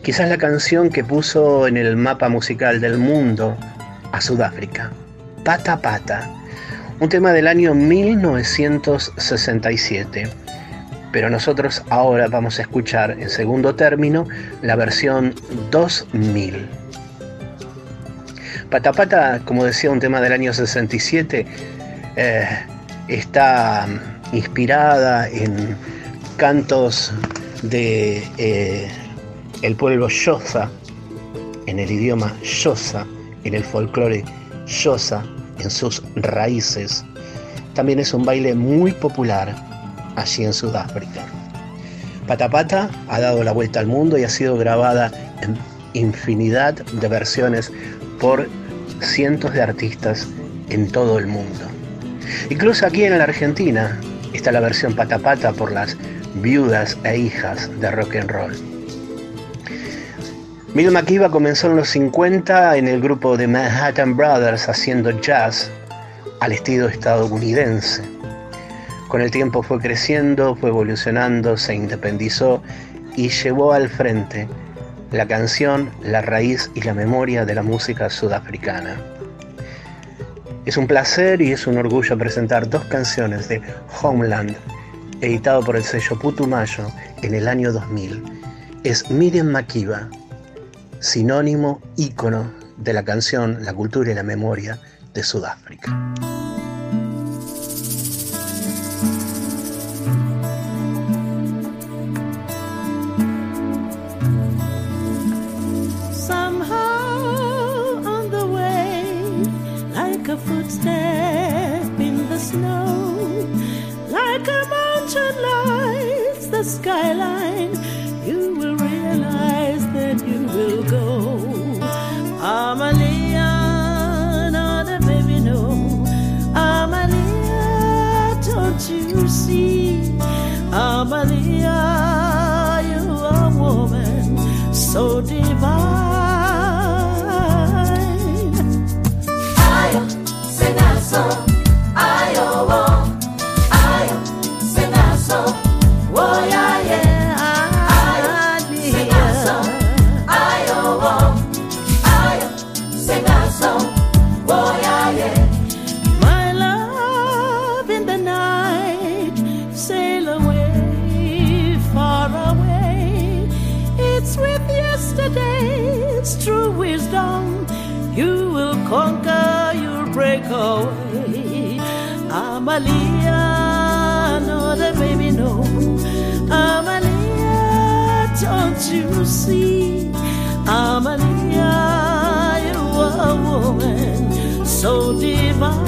Quizás la canción que puso en el mapa musical del mundo a Sudáfrica. Pata Pata, un tema del año 1967 pero nosotros ahora vamos a escuchar en segundo término la versión 2000. Patapata, como decía, un tema del año 67, eh, está inspirada en cantos de eh, el pueblo Xhosa, en el idioma Xhosa, en el folclore Xhosa, en sus raíces. También es un baile muy popular allí en Sudáfrica. Patapata ha dado la vuelta al mundo y ha sido grabada en infinidad de versiones por cientos de artistas en todo el mundo. Incluso aquí en la Argentina está la versión Patapata por las viudas e hijas de rock and roll. Mil Makiba comenzó en los 50 en el grupo de Manhattan Brothers haciendo jazz al estilo estadounidense. Con el tiempo fue creciendo, fue evolucionando, se independizó y llevó al frente la canción, la raíz y la memoria de la música sudafricana. Es un placer y es un orgullo presentar dos canciones de Homeland, editado por el sello Putumayo en el año 2000. Es Miriam Makiba, sinónimo, ícono de la canción, la cultura y la memoria de Sudáfrica. Footstep in the snow, like a mountain lights the skyline. You will realize that you will go. Amalia, not a baby, no. Amalia, don't you see? Amalia, you are a woman so so divine.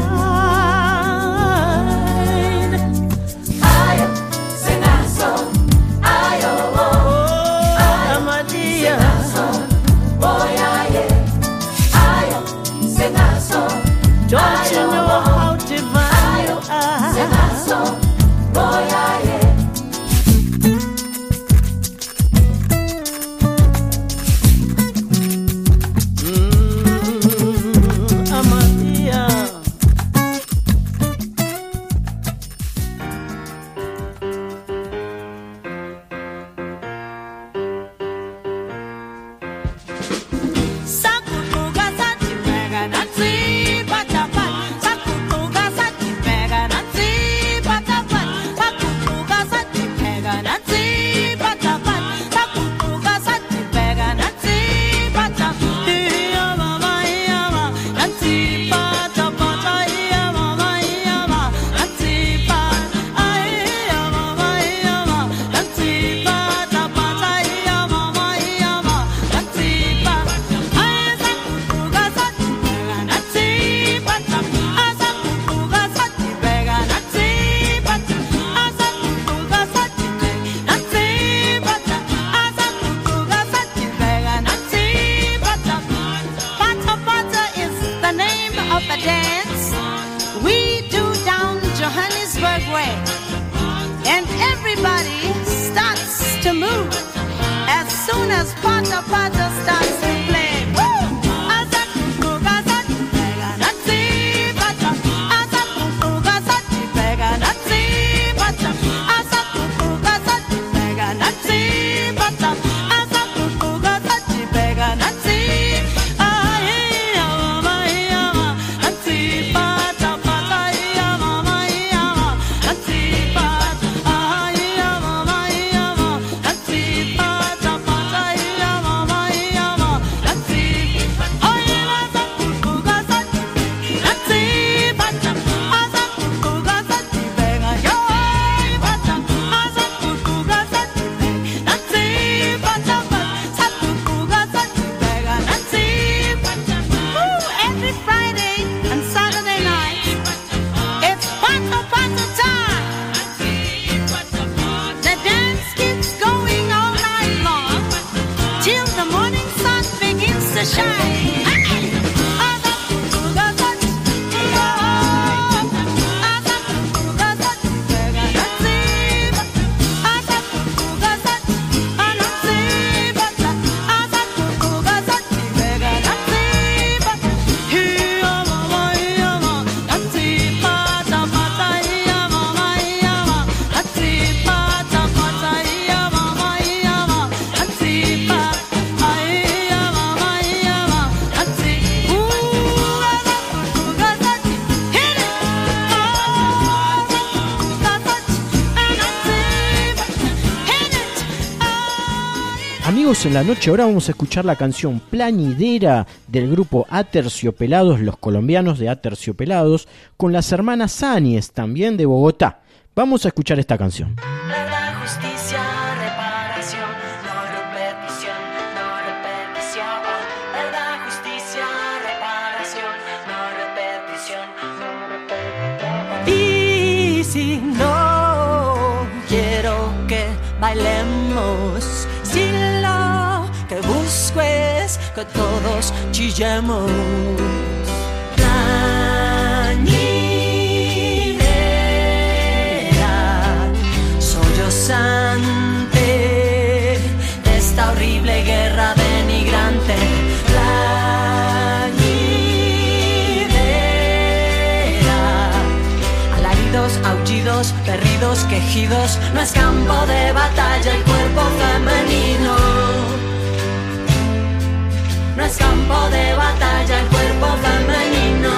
En la noche ahora vamos a escuchar la canción Plañidera del grupo Aterciopelados, los colombianos de Aterciopelados, con las hermanas Sáñez, también de Bogotá. Vamos a escuchar esta canción. Que todos chillemos. Plañidera, sollozante de esta horrible guerra denigrante. Plañidera, alaridos, aullidos, berridos, quejidos, no es campo de batalla el cuerpo femenino. Es campo de batalla el cuerpo femenino.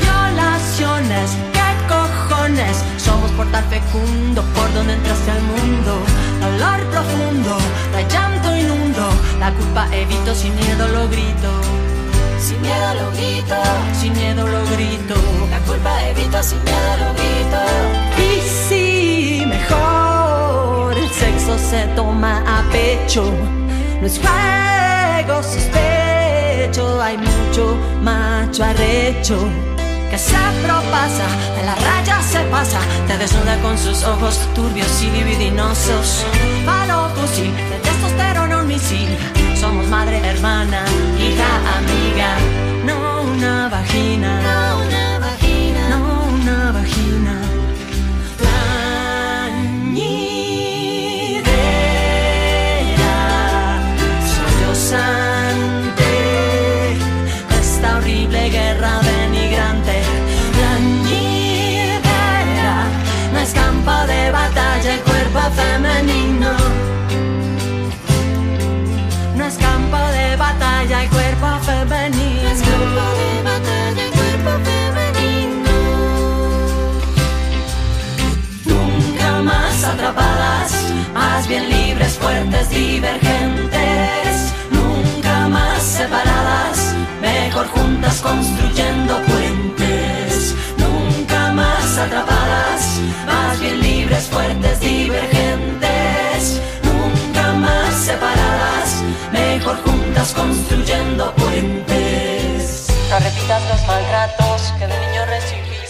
Violaciones, qué cojones, somos portal fecundo por donde entraste al mundo. Dolor profundo, llanto inundo, la culpa evito, sin miedo lo grito. Sin miedo lo grito, sin miedo lo grito. La culpa evito, sin miedo lo grito. Y si mejor sexo se toma a pecho, no es juego, sospecho. Hay mucho macho arrecho que se propasa, de la raya se pasa, te desnuda con sus ojos turbios y libidinosos. Palo fusil, de testosterona un misil. Somos madre, hermana, hija, amiga, no una vagina. Cuerpo femenino. No es de batalla cuerpo femenino. Nunca más atrapadas, más bien libres, fuertes, divergentes. Nunca más separadas, mejor juntas construyendo puentes. Nunca más atrapadas,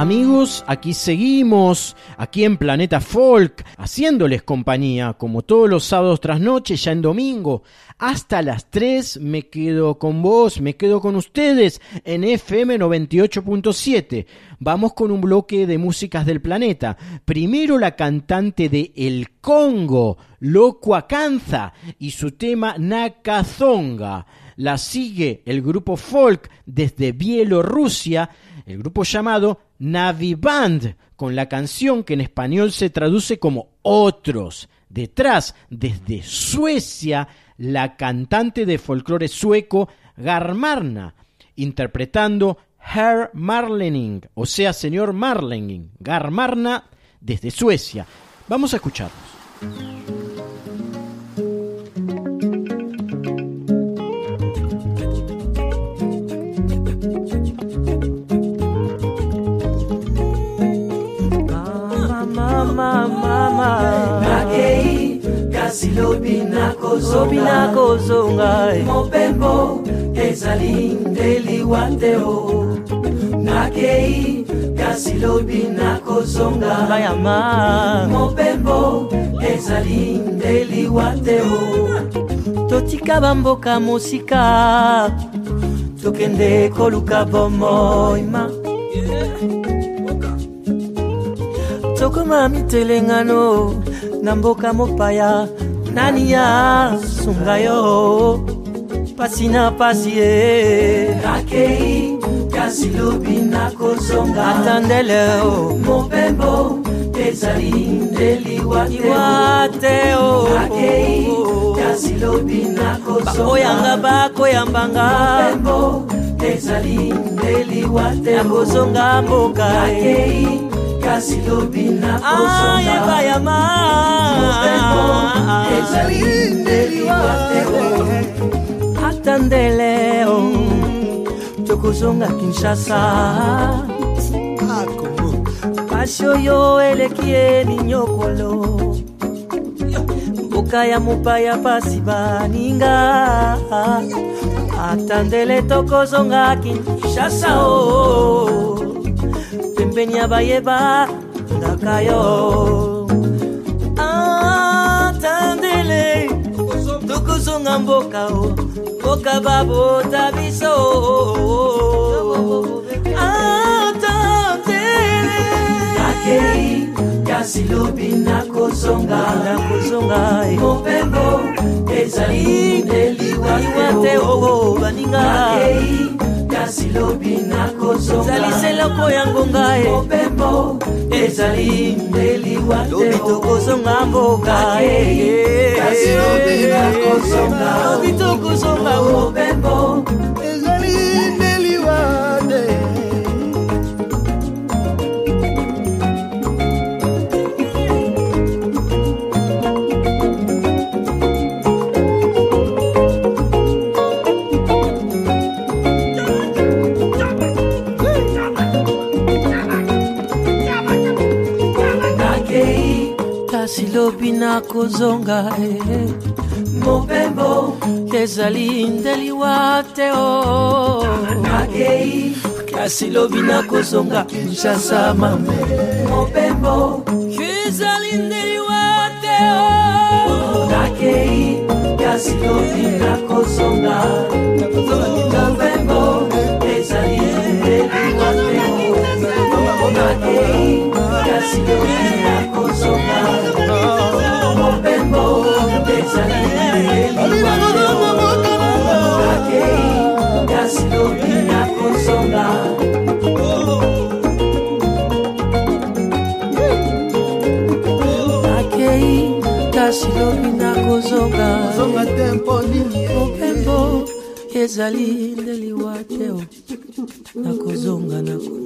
Amigos, aquí seguimos, aquí en Planeta Folk, haciéndoles compañía, como todos los sábados tras noche, ya en domingo. Hasta las 3 me quedo con vos, me quedo con ustedes en FM 98.7. Vamos con un bloque de músicas del planeta. Primero la cantante de El Congo, Loco Acanza, y su tema Nakazonga. La sigue el grupo folk desde Bielorrusia, el grupo llamado Navi Band, con la canción que en español se traduce como Otros. Detrás, desde Suecia, la cantante de folclore sueco Garmarna, interpretando Herr Marlening, o sea, señor Marlening, Garmarna desde Suecia. Vamos a escucharlos. Mama mama. Nakei kasi lobi lobi nakozonga mopembo ezali ndeliwa te o nakei kasi lobi nakozonga. Bayama mopembo ezali ndeliwa te o totika bamboka mosika tokende koluka bomoima tokoma mitelengano na mboka mopaya nani ya sunga yo? Pasi na pasi ye nakei kasi lobi nakozonga atandele o. Mopembo ezali ndeliwa te o. Nakei kasi lobi nakozonga bakoyanga bakoyambanga. Mopembo ezali ndeliwa te nakozonga mboka nakei Kasi lobi na pozonda ah, Ayabama Mobeko ah. Ezali neliwateo Ata nde leo oh. Tokozonga Kinshasa. Kasi oyo eleki elinyokolo mboka ya mopaya pasi baninga. Ata ndele tokozonga kinshasa o oh, oh, oh bayeba ndaka yo atandele tokozonga mboka o mboka babota biso atandele. Nakei kasi lobi nakozonga nakozonga eh. mopembo ezali ndeliwa te o. baninga. Nakei kasi lobi ezali seloko ya ngonga e. Mopembo ezali ndeliwa lobi tokozonga mboka kasi lobi tokozonga mopembo lobi nakozonga e eh, eh. mopembo ezali ndeliwa te o nakei kasi lobi nakozonga kinshasa mame. Mopembo ezali ndeliwa te o nakei kasi lobi nakozonga mopembo ezali ndeliwa te nakei kasi lobi silobi na kozonga mopembo ezali nde liwa te nakozonga na ko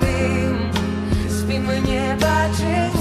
дим, спи мене бачить.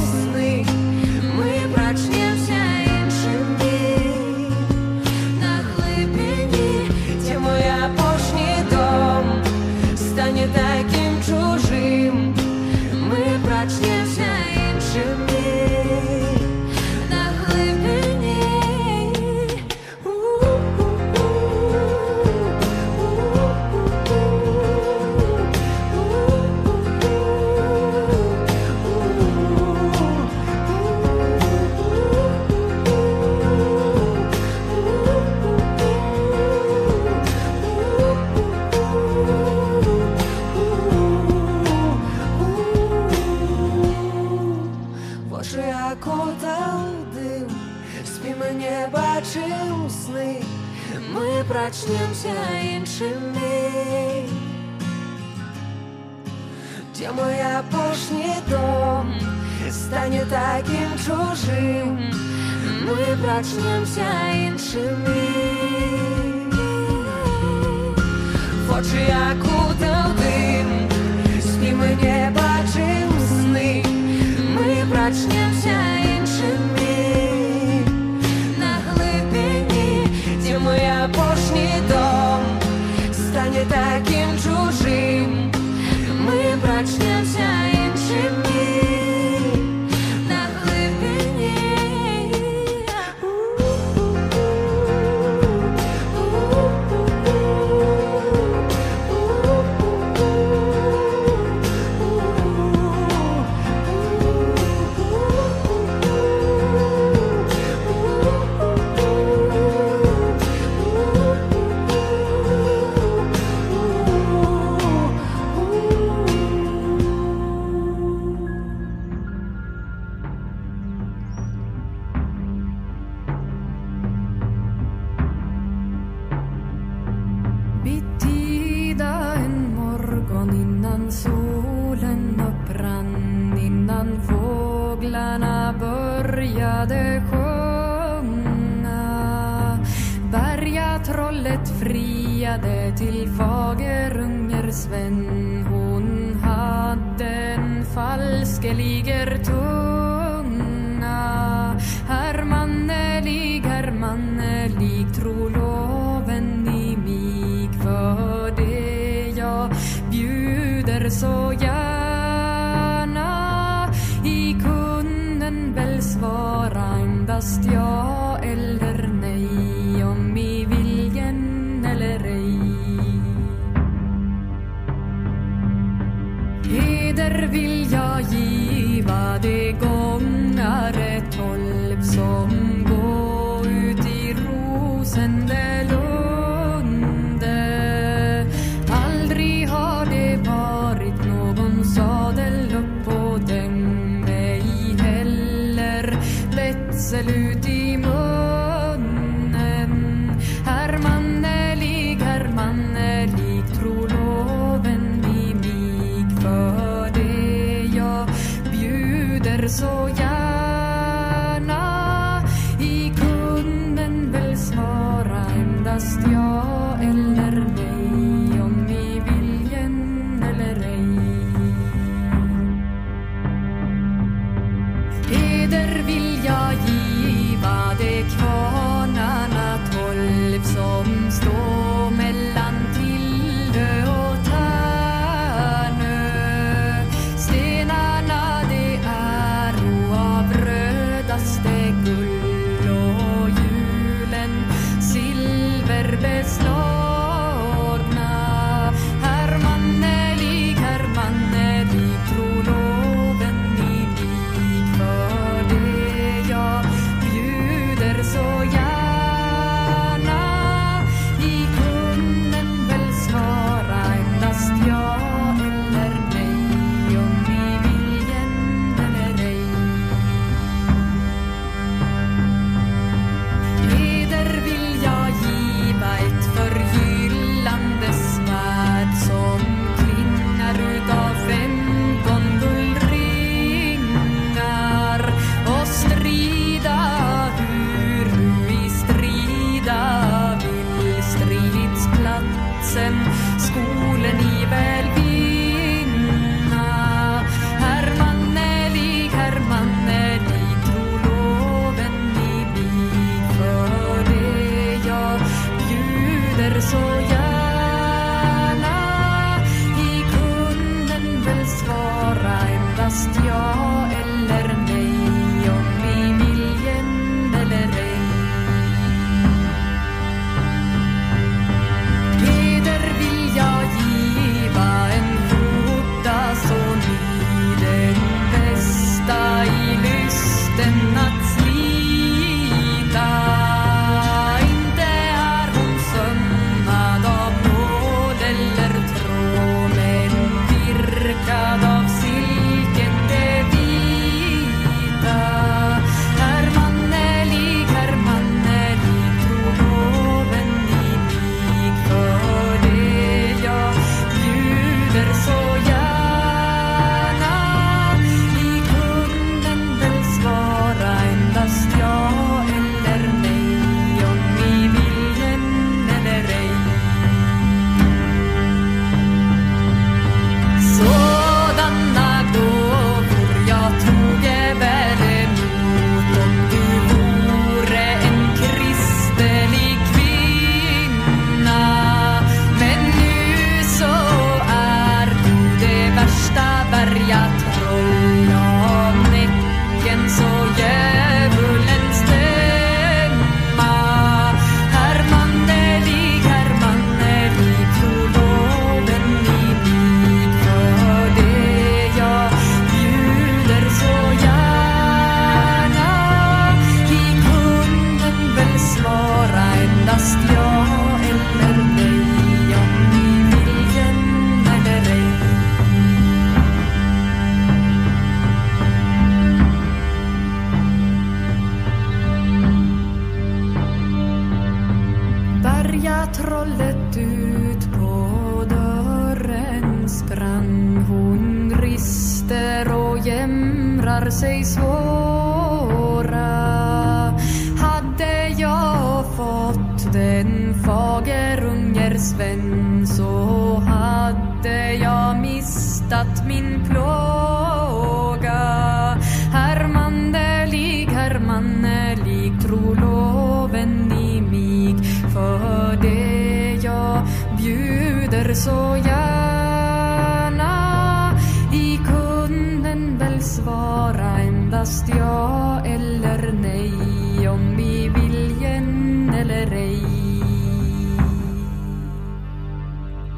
прачнемся іншими, Де мой апошній дом стане таким чужим, Мы прачнемся іншими. В очі як у с ним мы не бачим сны. Мы прачнемся іншими. poszli do den fagerunger Sven så hade jag mistat min plåga. Herr Mandelig, herr Mannelig, tro loven i mig. För det jag bjuder så gärna i kunden väl svara endast jag,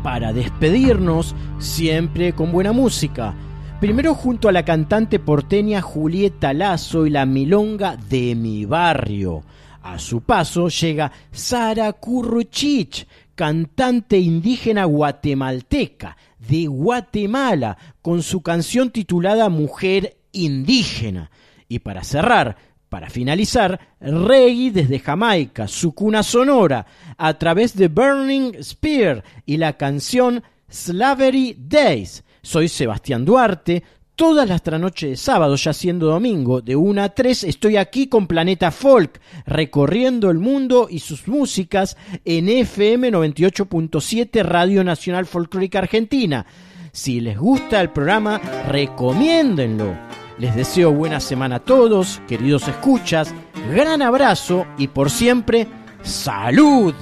Para despedirnos, siempre con buena música. Primero junto a la cantante porteña Julieta Lazo y la milonga de mi barrio. A su paso llega Sara Curruchich, cantante indígena guatemalteca de Guatemala, con su canción titulada Mujer Indígena. Y para cerrar, para finalizar, reggae desde Jamaica, su cuna sonora, a través de Burning Spear y la canción Slavery Days. Soy Sebastián Duarte. Todas las tranoches de sábado, ya siendo domingo, de 1 a 3, estoy aquí con Planeta Folk, recorriendo el mundo y sus músicas en FM 98.7 Radio Nacional Folclórica Argentina. Si les gusta el programa, recomiéndenlo. Les deseo buena semana a todos, queridos escuchas, gran abrazo y por siempre, salud.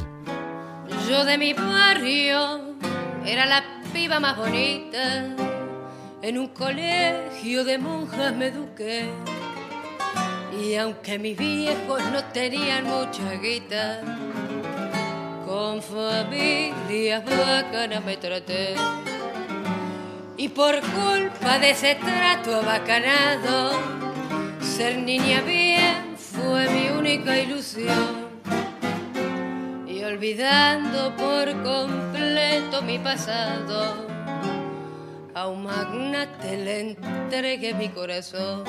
Yo de mi barrio era la piba más bonita. En un colegio de monjas me eduqué. Y aunque mis viejos no tenían mucha guita, con familias bacanas me traté. Y por culpa de ese trato abacanado, ser niña bien fue mi única ilusión. Y olvidando por completo mi pasado, a un magnate le entregué mi corazón.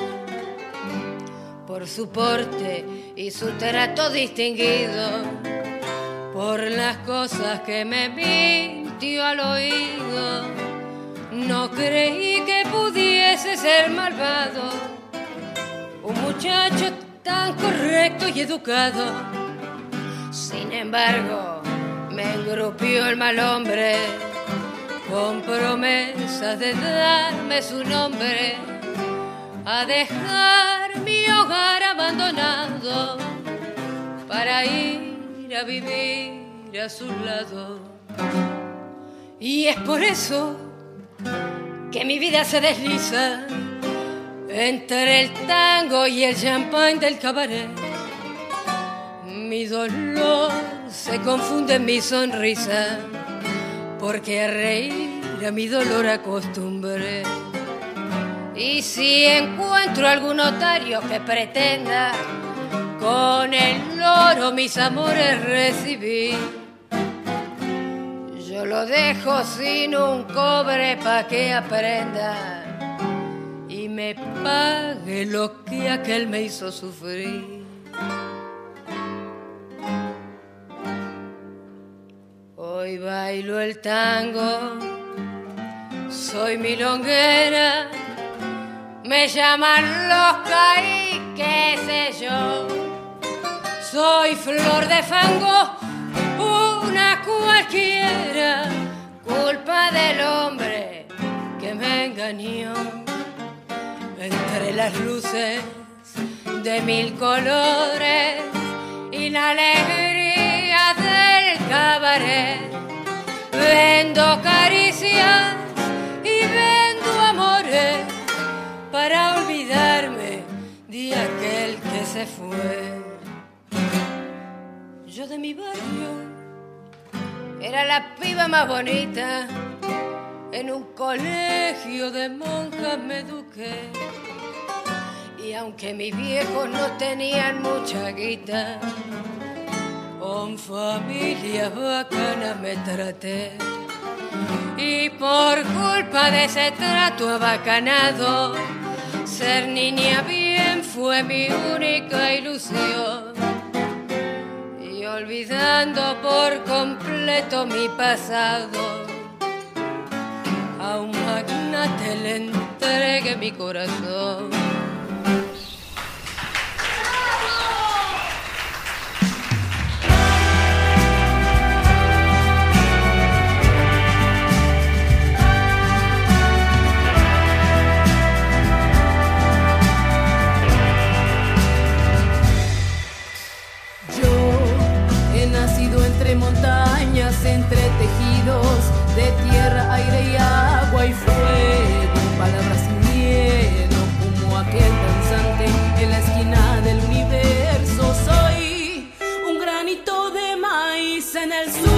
Por su porte y su trato distinguido, por las cosas que me mintió al oído, no creí que pudiese ser malvado. Un muchacho tan correcto y educado. Sin embargo, me engrupió el mal hombre con promesas de darme su nombre, a dejar mi hogar abandonado para ir a vivir a su lado. Y es por eso que mi vida se desliza entre el tango y el champán del cabaret. Mi dolor se confunde en mi sonrisa, porque a reír a mi dolor acostumbré. Y si encuentro algún notario que pretenda con el oro mis amores recibir, yo lo dejo sin un cobre pa' que aprenda y me pague lo que aquel me hizo sufrir. Hoy bailo el tango, soy milonguera, me llaman los caí, qué sé yo. Soy flor de fango, cualquiera, culpa del hombre que me engañó. Entre las luces de mil colores y la alegría del cabaret, vendo caricias y vendo amores para olvidarme de aquel que se fue. Yo de mi barrio era la piba más bonita. En un colegio de monjas me eduqué. Y aunque mis viejos no tenían mucha guita, con familias bacanas me traté. Y por culpa de ese trato abacanado, ser niña bien fue mi única ilusión. Olvidando por completo mi pasado, a un magnate le entregué mi corazón. Montañas, entre tejidos de tierra, aire y agua y fuego, palabras sin miedo, como aquel danzante en la esquina del universo. Soy un granito de maíz en el surco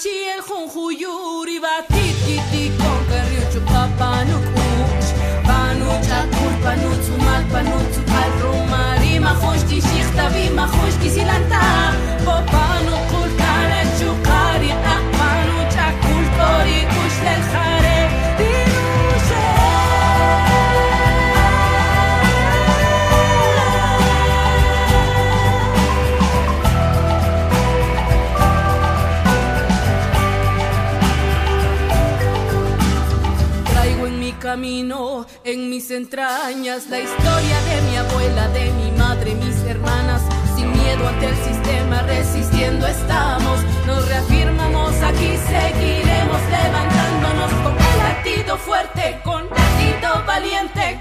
Xieljon juyuri batititiko Karriutxu papanuk ma Banutxak urpanutzu malpanutzu Kalrumari majoski, xiktabi majoski silanta en mis entrañas, la historia de mi abuela, de mi madre, mis hermanas. Sin miedo ante el sistema, resistiendo estamos. Nos reafirmamos aquí, seguiremos levantándonos con un latido fuerte, con latido valiente,